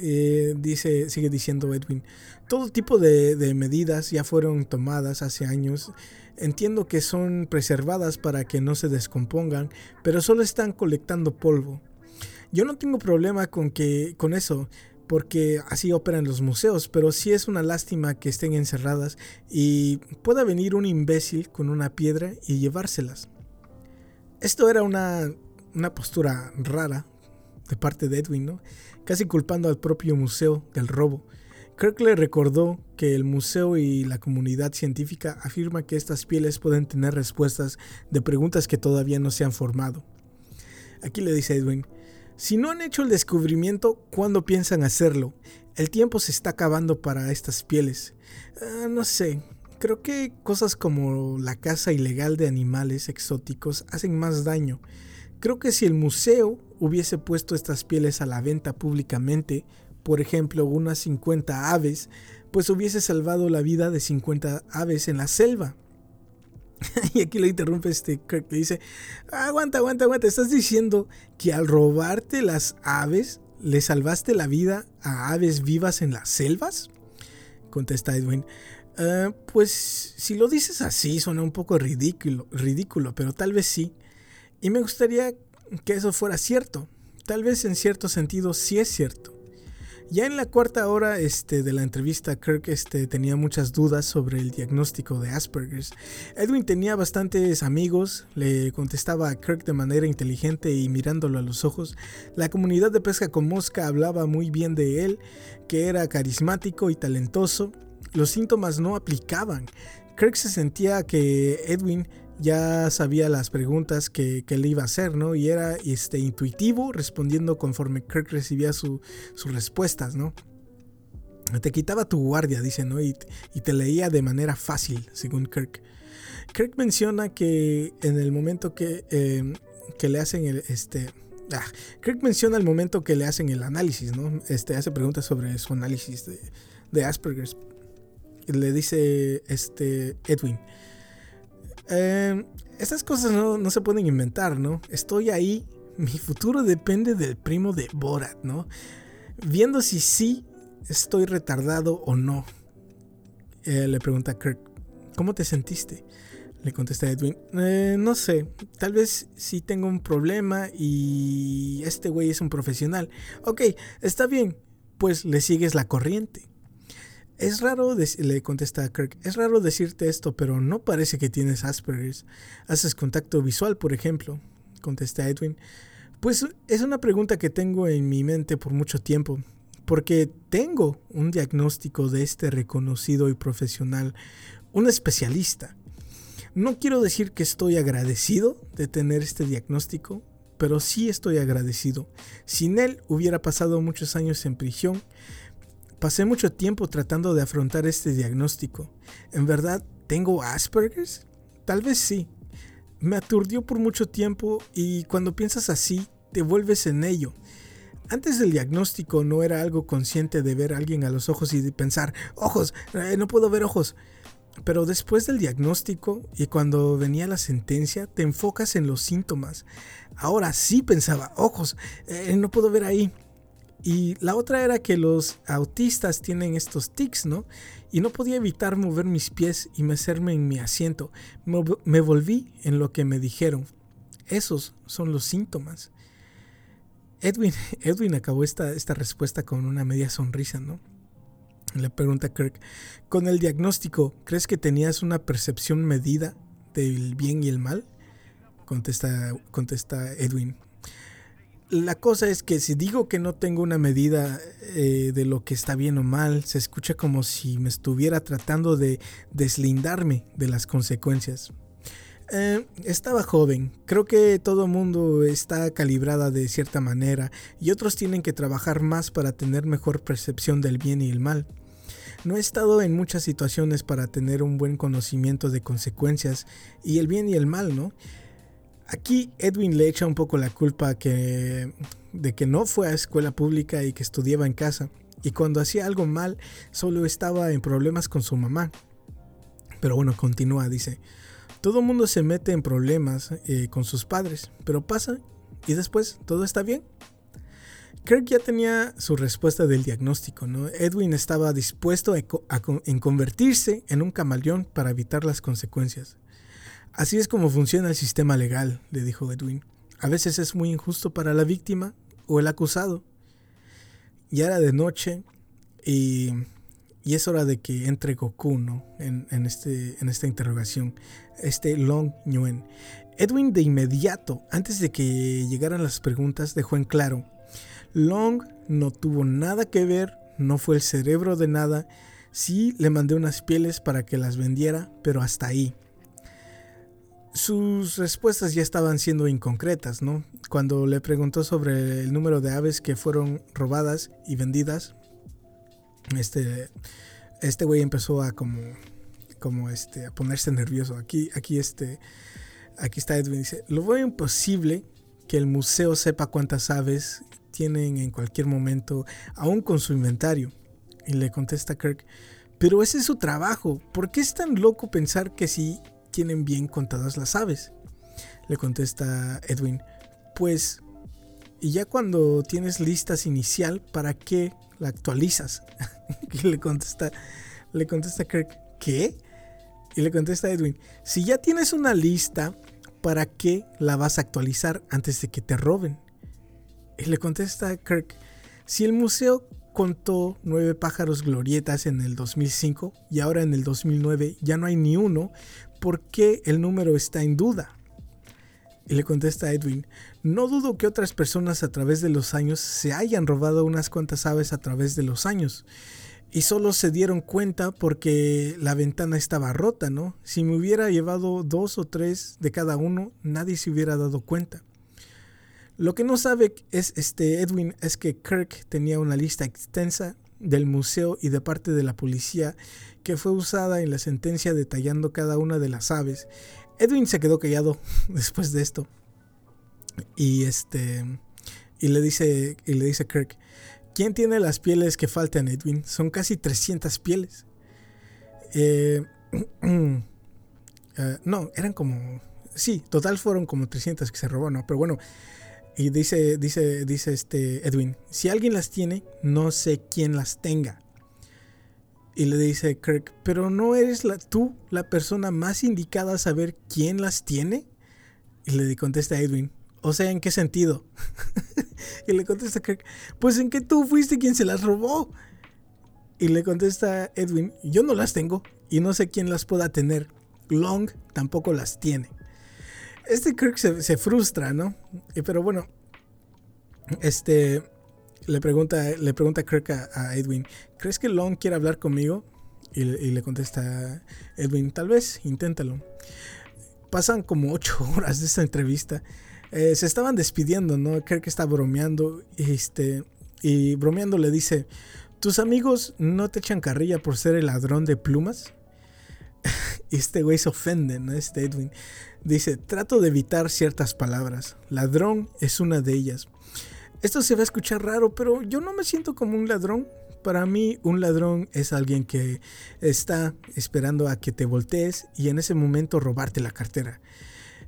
Eh, dice, sigue diciendo Edwin, todo tipo de, de medidas ya fueron tomadas hace años. Entiendo que son preservadas para que no se descompongan, pero solo están colectando polvo. Yo no tengo problema con que con eso, porque así operan los museos, pero sí es una lástima que estén encerradas y pueda venir un imbécil con una piedra y llevárselas. Esto era una, una postura rara de parte de Edwin, ¿no? Casi culpando al propio museo del robo. Kirk le recordó que el museo y la comunidad científica afirman que estas pieles pueden tener respuestas de preguntas que todavía no se han formado. Aquí le dice Edwin, si no han hecho el descubrimiento, ¿cuándo piensan hacerlo? El tiempo se está acabando para estas pieles. Ah, no sé, creo que cosas como la caza ilegal de animales exóticos hacen más daño. Creo que si el museo hubiese puesto estas pieles a la venta públicamente, por ejemplo unas 50 aves, pues hubiese salvado la vida de 50 aves en la selva. y aquí lo interrumpe este Kirk, le dice, aguanta, aguanta, aguanta, ¿estás diciendo que al robarte las aves le salvaste la vida a aves vivas en las selvas? Contesta Edwin. Ah, pues si lo dices así suena un poco ridículo, ridículo, pero tal vez sí. Y me gustaría que eso fuera cierto. Tal vez en cierto sentido sí es cierto. Ya en la cuarta hora este, de la entrevista, Kirk este, tenía muchas dudas sobre el diagnóstico de Asperger's. Edwin tenía bastantes amigos, le contestaba a Kirk de manera inteligente y mirándolo a los ojos. La comunidad de pesca con mosca hablaba muy bien de él, que era carismático y talentoso. Los síntomas no aplicaban. Kirk se sentía que Edwin ya sabía las preguntas que, que, le iba a hacer, ¿no? Y era este, intuitivo, respondiendo conforme Kirk recibía sus respuestas, ¿no? Te quitaba tu guardia, dice, ¿no? Y, y, te leía de manera fácil, según Kirk. Kirk menciona que en el momento que, eh, que le hacen el, este... Ah, Kirk menciona el momento que le hacen el análisis, ¿no? Este, hace preguntas sobre su análisis de, de Asperger's. Le dice este Edwin, eh, estas cosas no, se pueden inventar, ¿no? Estoy ahí, mi futuro depende del primo de Borat, ¿no? Viendo si sí estoy retardado o no. Eh, le pregunta Kirk, ¿cómo te sentiste? Le contesta Edwin, eh, no sé, tal vez sí tengo un problema y este güey es un profesional. Ok, está bien, pues le sigues la corriente. Es raro, le contesta Kirk, es raro decirte esto, pero no parece que tienes Asperger's. ¿Haces contacto visual, por ejemplo? Contesta Edwin. Pues es una pregunta que tengo en mi mente por mucho tiempo, porque tengo un diagnóstico de este reconocido y profesional, un especialista. No quiero decir que estoy agradecido de tener este diagnóstico, pero sí estoy agradecido. Sin él hubiera pasado muchos años en prisión Pasé mucho tiempo tratando de afrontar este diagnóstico. ¿En verdad tengo Asperger's? Tal vez sí. Me aturdió por mucho tiempo y cuando piensas así, te vuelves en ello. Antes del diagnóstico no era algo consciente de ver a alguien a los ojos y de pensar, ojos, eh, no puedo ver ojos. Pero después del diagnóstico y cuando venía la sentencia, te enfocas en los síntomas. Ahora sí pensaba, ojos, eh, no puedo ver ahí. Y la otra era que los autistas tienen estos tics, ¿no? Y no podía evitar mover mis pies y mecerme en mi asiento. Me, volví en lo que me dijeron. Esos son los síntomas. Edwin, Edwin acabó esta, esta respuesta con una media sonrisa, ¿no? Le pregunta Kirk, con el diagnóstico, ¿crees que tenías una percepción medida del bien y el mal? Contesta, contesta Edwin. La cosa es que si digo que no tengo una medida eh, de lo que está bien o mal, se escucha como si me estuviera tratando de deslindarme de las consecuencias. Eh, estaba joven, creo que todo mundo está calibrada de cierta manera y otros tienen que trabajar más para tener mejor percepción del bien y el mal. No he estado en muchas situaciones para tener un buen conocimiento de consecuencias y el bien y el mal, ¿no? Aquí Edwin le echa un poco la culpa de que no fue a escuela pública y que estudiaba en casa, y cuando hacía algo mal solo estaba en problemas con su mamá. Pero bueno, continúa, dice. Todo mundo se mete en problemas eh, con sus padres, pero pasa y después todo está bien. Kirk ya tenía su respuesta del diagnóstico, ¿no? Edwin estaba dispuesto a, en convertirse en un camaleón para evitar las consecuencias. Así es como funciona el sistema legal, le dijo Edwin. A veces es muy injusto para la víctima o el acusado. Ya era de noche y, es hora de que entre Goku ¿no? en, este, en esta interrogación este Long Nguyen. Edwin de inmediato, antes de que llegaran las preguntas, dejó en claro, Long no tuvo nada que ver, no fue el cerebro de nada, sí le mandé unas pieles para que las vendiera, pero hasta ahí. Sus respuestas ya estaban siendo inconcretas, ¿no? Cuando le preguntó sobre el número de aves que fueron robadas y vendidas, este, este güey empezó a como como este, a ponerse nervioso. Aquí, aquí, este, aquí está Edwin. Dice, lo veo imposible que el museo sepa cuántas aves tienen en cualquier momento, aún con su inventario. Y le contesta Kirk, pero ese es su trabajo. ¿Por qué es tan loco pensar que sí tienen bien contadas las aves? Le contesta Edwin, pues, y ya cuando tienes listas inicial, ¿para qué la actualizas? y le contesta, le contesta Kirk, ¿qué? Y le contesta Edwin, si ya tienes una lista, ¿para qué la vas a actualizar antes de que te roben? Y le contesta Kirk, si el museo contó nueve pájaros glorietas en el 2005 y ahora en el 2009 ya no hay ni uno, ¿por qué el número está en duda? Y le contesta Edwin, no dudo que otras personas a través de los años se hayan robado unas cuantas aves a través de los años y solo se dieron cuenta porque la ventana estaba rota, ¿no? Si me hubiera llevado dos o tres de cada uno, nadie se hubiera dado cuenta. Lo que no sabe es este Edwin es que Kirk tenía una lista extensa del museo y de parte de la policía que fue usada en la sentencia detallando cada una de las aves. Edwin se quedó callado después de esto. Y este y le dice y le dice Kirk, ¿Quién tiene las pieles que faltan, Edwin? Son casi 300 pieles. Eh, eh, no, eran como... Sí, total fueron como 300 que se robó, ¿no? Pero bueno, y dice, dice, dice este Edwin, si alguien las tiene, no sé quién las tenga. Y le dice Kirk, pero ¿no eres tú la persona más indicada a saber quién las tiene? Y le contesta Edwin, o sea, ¿en qué sentido? y le contesta Kirk, pues en que tú fuiste quien se las robó. Y le contesta Edwin, yo no las tengo y no sé quién las pueda tener. Long tampoco las tiene. Este Kirk se, frustra, ¿no? pero bueno, este le pregunta, le pregunta Kirk a, Edwin, ¿crees que Long quiere hablar conmigo? Y, y, le contesta Edwin, tal vez, inténtalo. Pasan como ocho horas de esta entrevista eh, se estaban despidiendo, ¿no? Que está bromeando. Este, y bromeando le dice: ¿Tus amigos no te echan carrilla por ser el ladrón de plumas? Y este güey se ofende, ¿no? Este Edwin. Dice, trato de evitar ciertas palabras. Ladrón es una de ellas. Esto se va a escuchar raro, pero yo no me siento como un ladrón. Para mí un ladrón es alguien que está esperando a que te voltees y en ese momento robarte la cartera.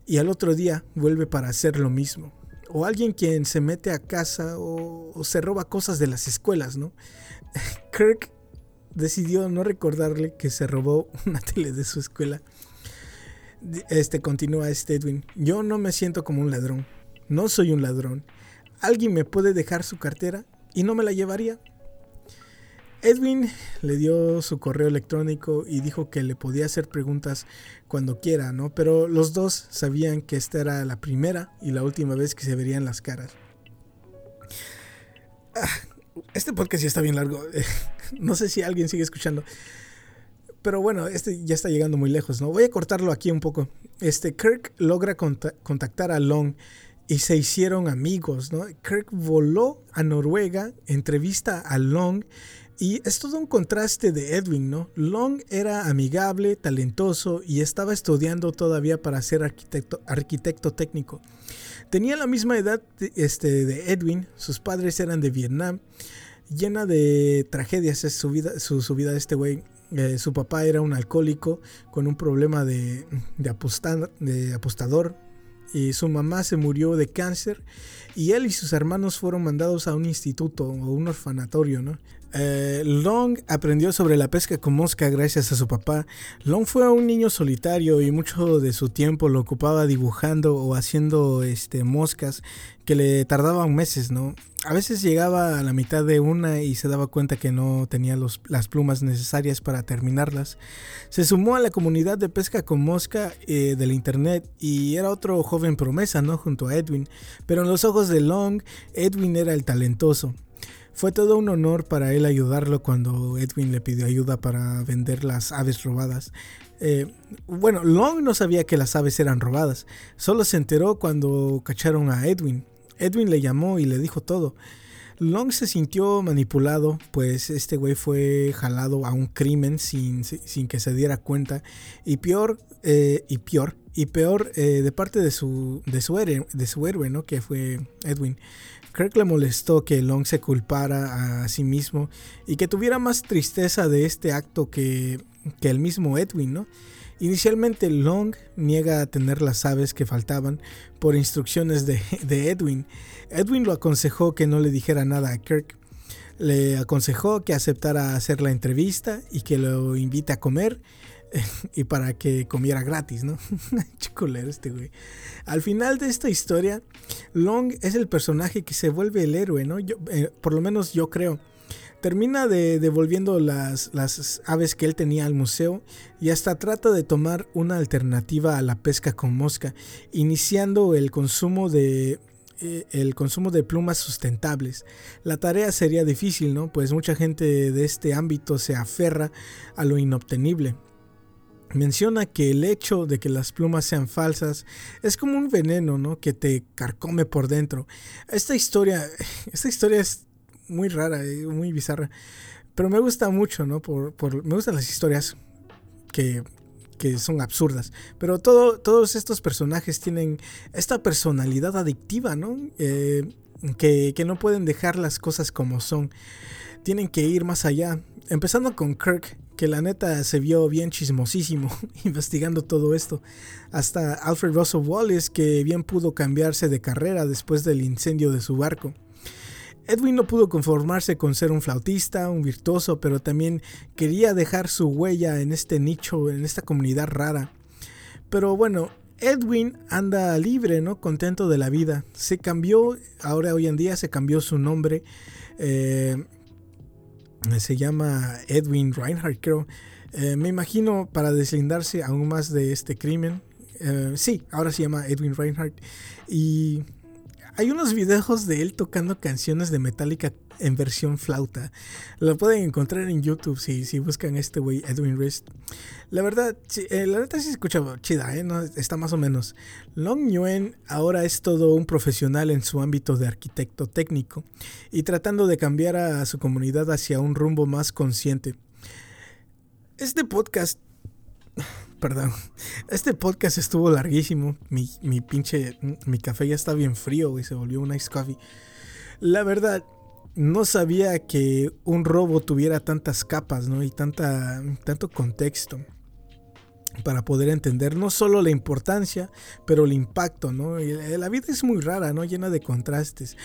Y al otro día vuelve para hacer lo mismo. O alguien quien se mete a casa o, se roba cosas de las escuelas, ¿no? Kirk decidió no recordarle que se robó una tele de su escuela. Este continúa este Edwin. Yo no me siento como un ladrón. No soy un ladrón. Alguien me puede dejar su cartera y no me la llevaría. Edwin le dio su correo electrónico y dijo que le podía hacer preguntas cuando quiera, ¿no? Pero los dos sabían que esta era la primera y la última vez que se verían las caras. Ah, este podcast ya está bien largo. no sé si alguien sigue escuchando. Pero bueno, este ya está llegando muy lejos, ¿no? Voy a cortarlo aquí un poco. Este Kirk logra contactar a Long y se hicieron amigos, ¿no? Kirk voló a Noruega, entrevista a Long y es todo un contraste de Edwin, ¿no? Long era amigable, talentoso y estaba estudiando todavía para ser arquitecto, arquitecto técnico. Tenía la misma edad de, este, de Edwin, sus padres eran de Vietnam, llena de tragedias es su vida, su, su vida de este güey. Eh, su papá era un alcohólico con un problema de, de, apostar, de apostador y su mamá se murió de cáncer y él y sus hermanos fueron mandados a un instituto o un orfanatorio, ¿no? Eh, Long aprendió sobre la pesca con mosca gracias a su papá. Long fue un niño solitario y mucho de su tiempo lo ocupaba dibujando o haciendo este, moscas que le tardaban meses, ¿no? A veces llegaba a la mitad de una y se daba cuenta que no tenía las plumas necesarias para terminarlas. Se sumó a la comunidad de pesca con mosca eh, del internet y era otro joven promesa, ¿no? Junto a Edwin. Pero en los ojos de Long, Edwin era el talentoso. Fue todo un honor para él ayudarlo cuando Edwin le pidió ayuda para vender las aves robadas. Eh, bueno, Long no sabía que las aves eran robadas, solo se enteró cuando cacharon a Edwin. Edwin le llamó y le dijo todo. Long se sintió manipulado, pues este güey fue jalado a un crimen sin, sin que se diera cuenta. Y peor, eh, y peor, y peor eh, de parte de su, de su, héroe, de su. Que fue Edwin. Kirk le molestó que Long se culpara a sí mismo y que tuviera más tristeza de este acto que, que el mismo Edwin, ¿no? Inicialmente Long niega a tener las aves que faltaban por instrucciones de, de, Edwin. Edwin lo aconsejó que no le dijera nada a Kirk. Le aconsejó que aceptara hacer la entrevista y que lo invite a comer y para que comiera gratis, ¿no? Este güey. Al final de esta historia, Long es el personaje que se vuelve el héroe, ¿no? Yo, eh, por lo menos yo creo termina de, devolviendo las, las, aves que él tenía al museo y hasta trata de tomar una alternativa a la pesca con mosca, iniciando el consumo de eh, el consumo de plumas sustentables. La tarea sería difícil, ¿no? Pues mucha gente de este ámbito se aferra a lo inobtenible. Menciona que el hecho de que las plumas sean falsas es como un veneno, ¿no? Que te carcome por dentro. Esta historia, esta historia es muy rara, muy bizarra. Pero me gusta mucho, ¿no? Por, por, me gustan las historias que, que son absurdas. Pero todo, todos estos personajes tienen esta personalidad adictiva, ¿no? Eh, que, que no pueden dejar las cosas como son. Tienen que ir más allá. Empezando con Kirk, que la neta se vio bien chismosísimo investigando todo esto. Hasta Alfred Russell Wallace, que bien pudo cambiarse de carrera después del incendio de su barco. Edwin no pudo conformarse con ser un flautista, un virtuoso, pero también quería dejar su huella en este nicho, en esta comunidad rara. Pero bueno, Edwin anda libre, ¿no? Contento de la vida. Se cambió, ahora hoy en día se cambió su nombre. Eh, se llama Edwin Reinhardt, creo. Eh, me imagino para deslindarse aún más de este crimen. Eh, sí, ahora se llama Edwin Reinhardt. Y hay unos videos de él tocando canciones de Metallica en versión flauta. Lo pueden encontrar en YouTube si, si buscan este güey, Edwin Wrist. La verdad, eh, la verdad sí se escucha chida, ¿eh? Está más o menos. Long Nguyen ahora es todo un profesional en su ámbito de arquitecto técnico y tratando de cambiar a su comunidad hacia un rumbo más consciente. Este podcast Perdón. Este podcast estuvo larguísimo. Mi, mi pinche. Mi café ya está bien frío, y Se volvió un ice coffee. La verdad, no sabía que un robo tuviera tantas capas, ¿no? Y tanta, tanto contexto para poder entender no solo la importancia, pero el impacto, ¿no? La vida es muy rara, ¿no? Llena de contrastes.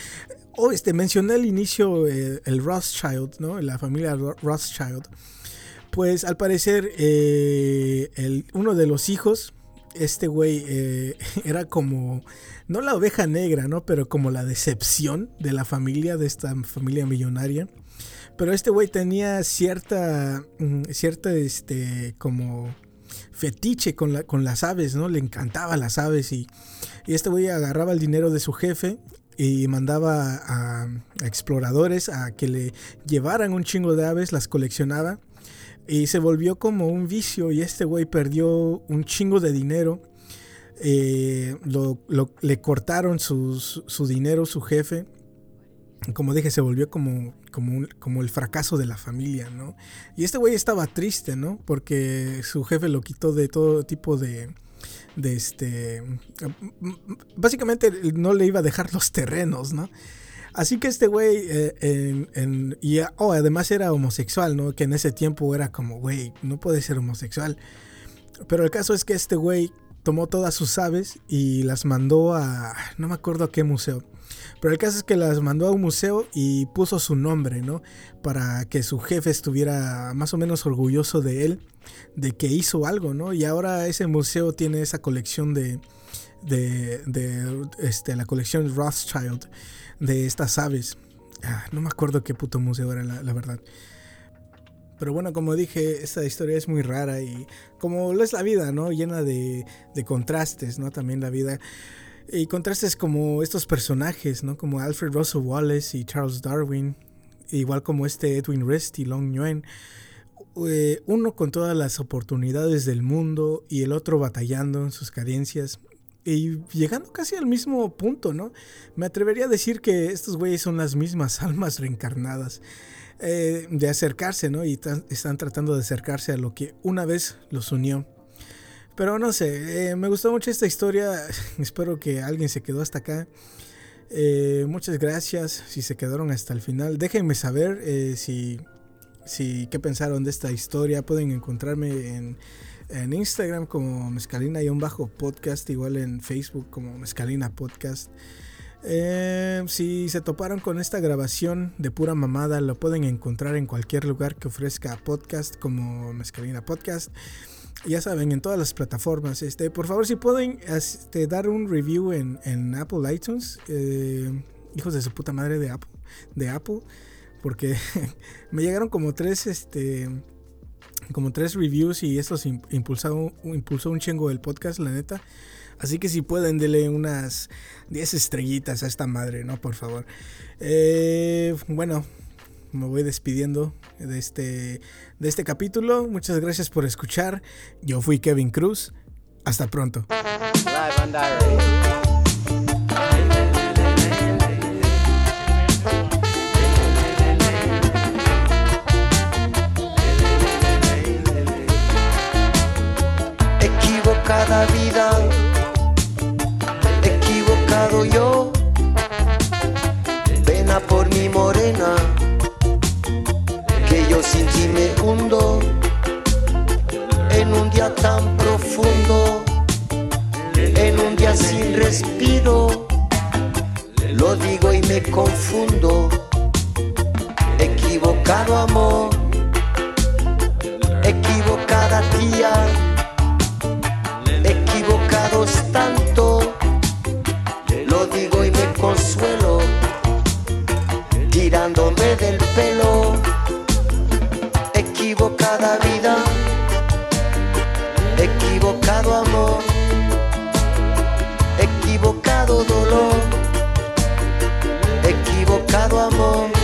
Oh, este, mencioné al inicio eh, el Rothschild, ¿no? La familia Rothschild. Pues al parecer eh, el, uno de los hijos, este güey, eh, era como, no la oveja negra, ¿no? Pero como la decepción de la familia, de esta familia millonaria. Pero este güey tenía cierta, mm, cierta, este, como fetiche con, con las aves, ¿no? Le encantaba las aves y, y este güey agarraba el dinero de su jefe y mandaba a, exploradores a que le llevaran un chingo de aves, las coleccionaba y se volvió como un vicio y este güey perdió un chingo de dinero. Eh, le cortaron su dinero, su jefe. Como dije, se volvió como, como, como el fracaso de la familia, ¿no? Y este güey estaba triste, ¿no? Porque su jefe lo quitó de todo tipo de, de este... Básicamente no le iba a dejar los terrenos, ¿no? Así que este güey, eh, en, y oh, además era homosexual, ¿no? Que en ese tiempo era como, güey, no puede ser homosexual. Pero el caso es que este güey tomó todas sus aves y las mandó a, no me acuerdo a qué museo. Pero el caso es que las mandó a un museo y puso su nombre, ¿no? Para que su jefe estuviera más o menos orgulloso de él, de que hizo algo, ¿no? Y ahora ese museo tiene esa colección de, de, de este, la colección Rothschild de estas aves. Ah, no me acuerdo qué puto museo era, la, verdad. Pero bueno, como dije, esta historia es muy rara y como lo es la vida, ¿no? Llena de, contrastes, ¿no? También la vida. Y contrastes como estos personajes, ¿no? Como Alfred Russel Wallace y Charles Darwin, igual como este Edwin Rest y Long Nguyen. Eh, uno con todas las oportunidades del mundo y el otro batallando en sus carencias y llegando casi al mismo punto, ¿no? Me atrevería a decir que estos güeyes son las mismas almas reencarnadas eh, de acercarse, ¿no? Y están tratando de acercarse a lo que una vez los unió. Pero no sé, eh, me gustó mucho esta historia. Espero que alguien se quedó hasta acá. Eh, muchas gracias si se quedaron hasta el final. Déjenme saber si, si qué pensaron de esta historia. Pueden encontrarme en, en Instagram como Mezcalina-podcast, igual en Facebook como Mezcalina Podcast. si se toparon con esta grabación de pura mamada, lo pueden encontrar en cualquier lugar que ofrezca podcast como Mezcalina Podcast ya saben, en todas las plataformas. Este, por favor, si pueden este, dar un review en, Apple iTunes, eh, hijos de su puta madre de Apple, de Apple, porque me llegaron como tres, este, como tres reviews y esto impulsó, impulsó un chingo del podcast, la neta. Así que si pueden, denle unas 10 estrellitas a esta madre, ¿no? Por favor. Eh, bueno, me voy despidiendo de este, de este capítulo. Muchas gracias por escuchar. Yo fui Kevin Cruz. Hasta pronto. vida, equivocado yo, pena por mi morena, que yo sin ti me hundo en un día tan profundo, en un día sin respiro, lo digo y me confundo, equivocado amor, equivocada tía tanto, lo digo y me consuelo, tirándome del pelo, equivocada vida, equivocado amor, equivocado dolor, equivocado amor.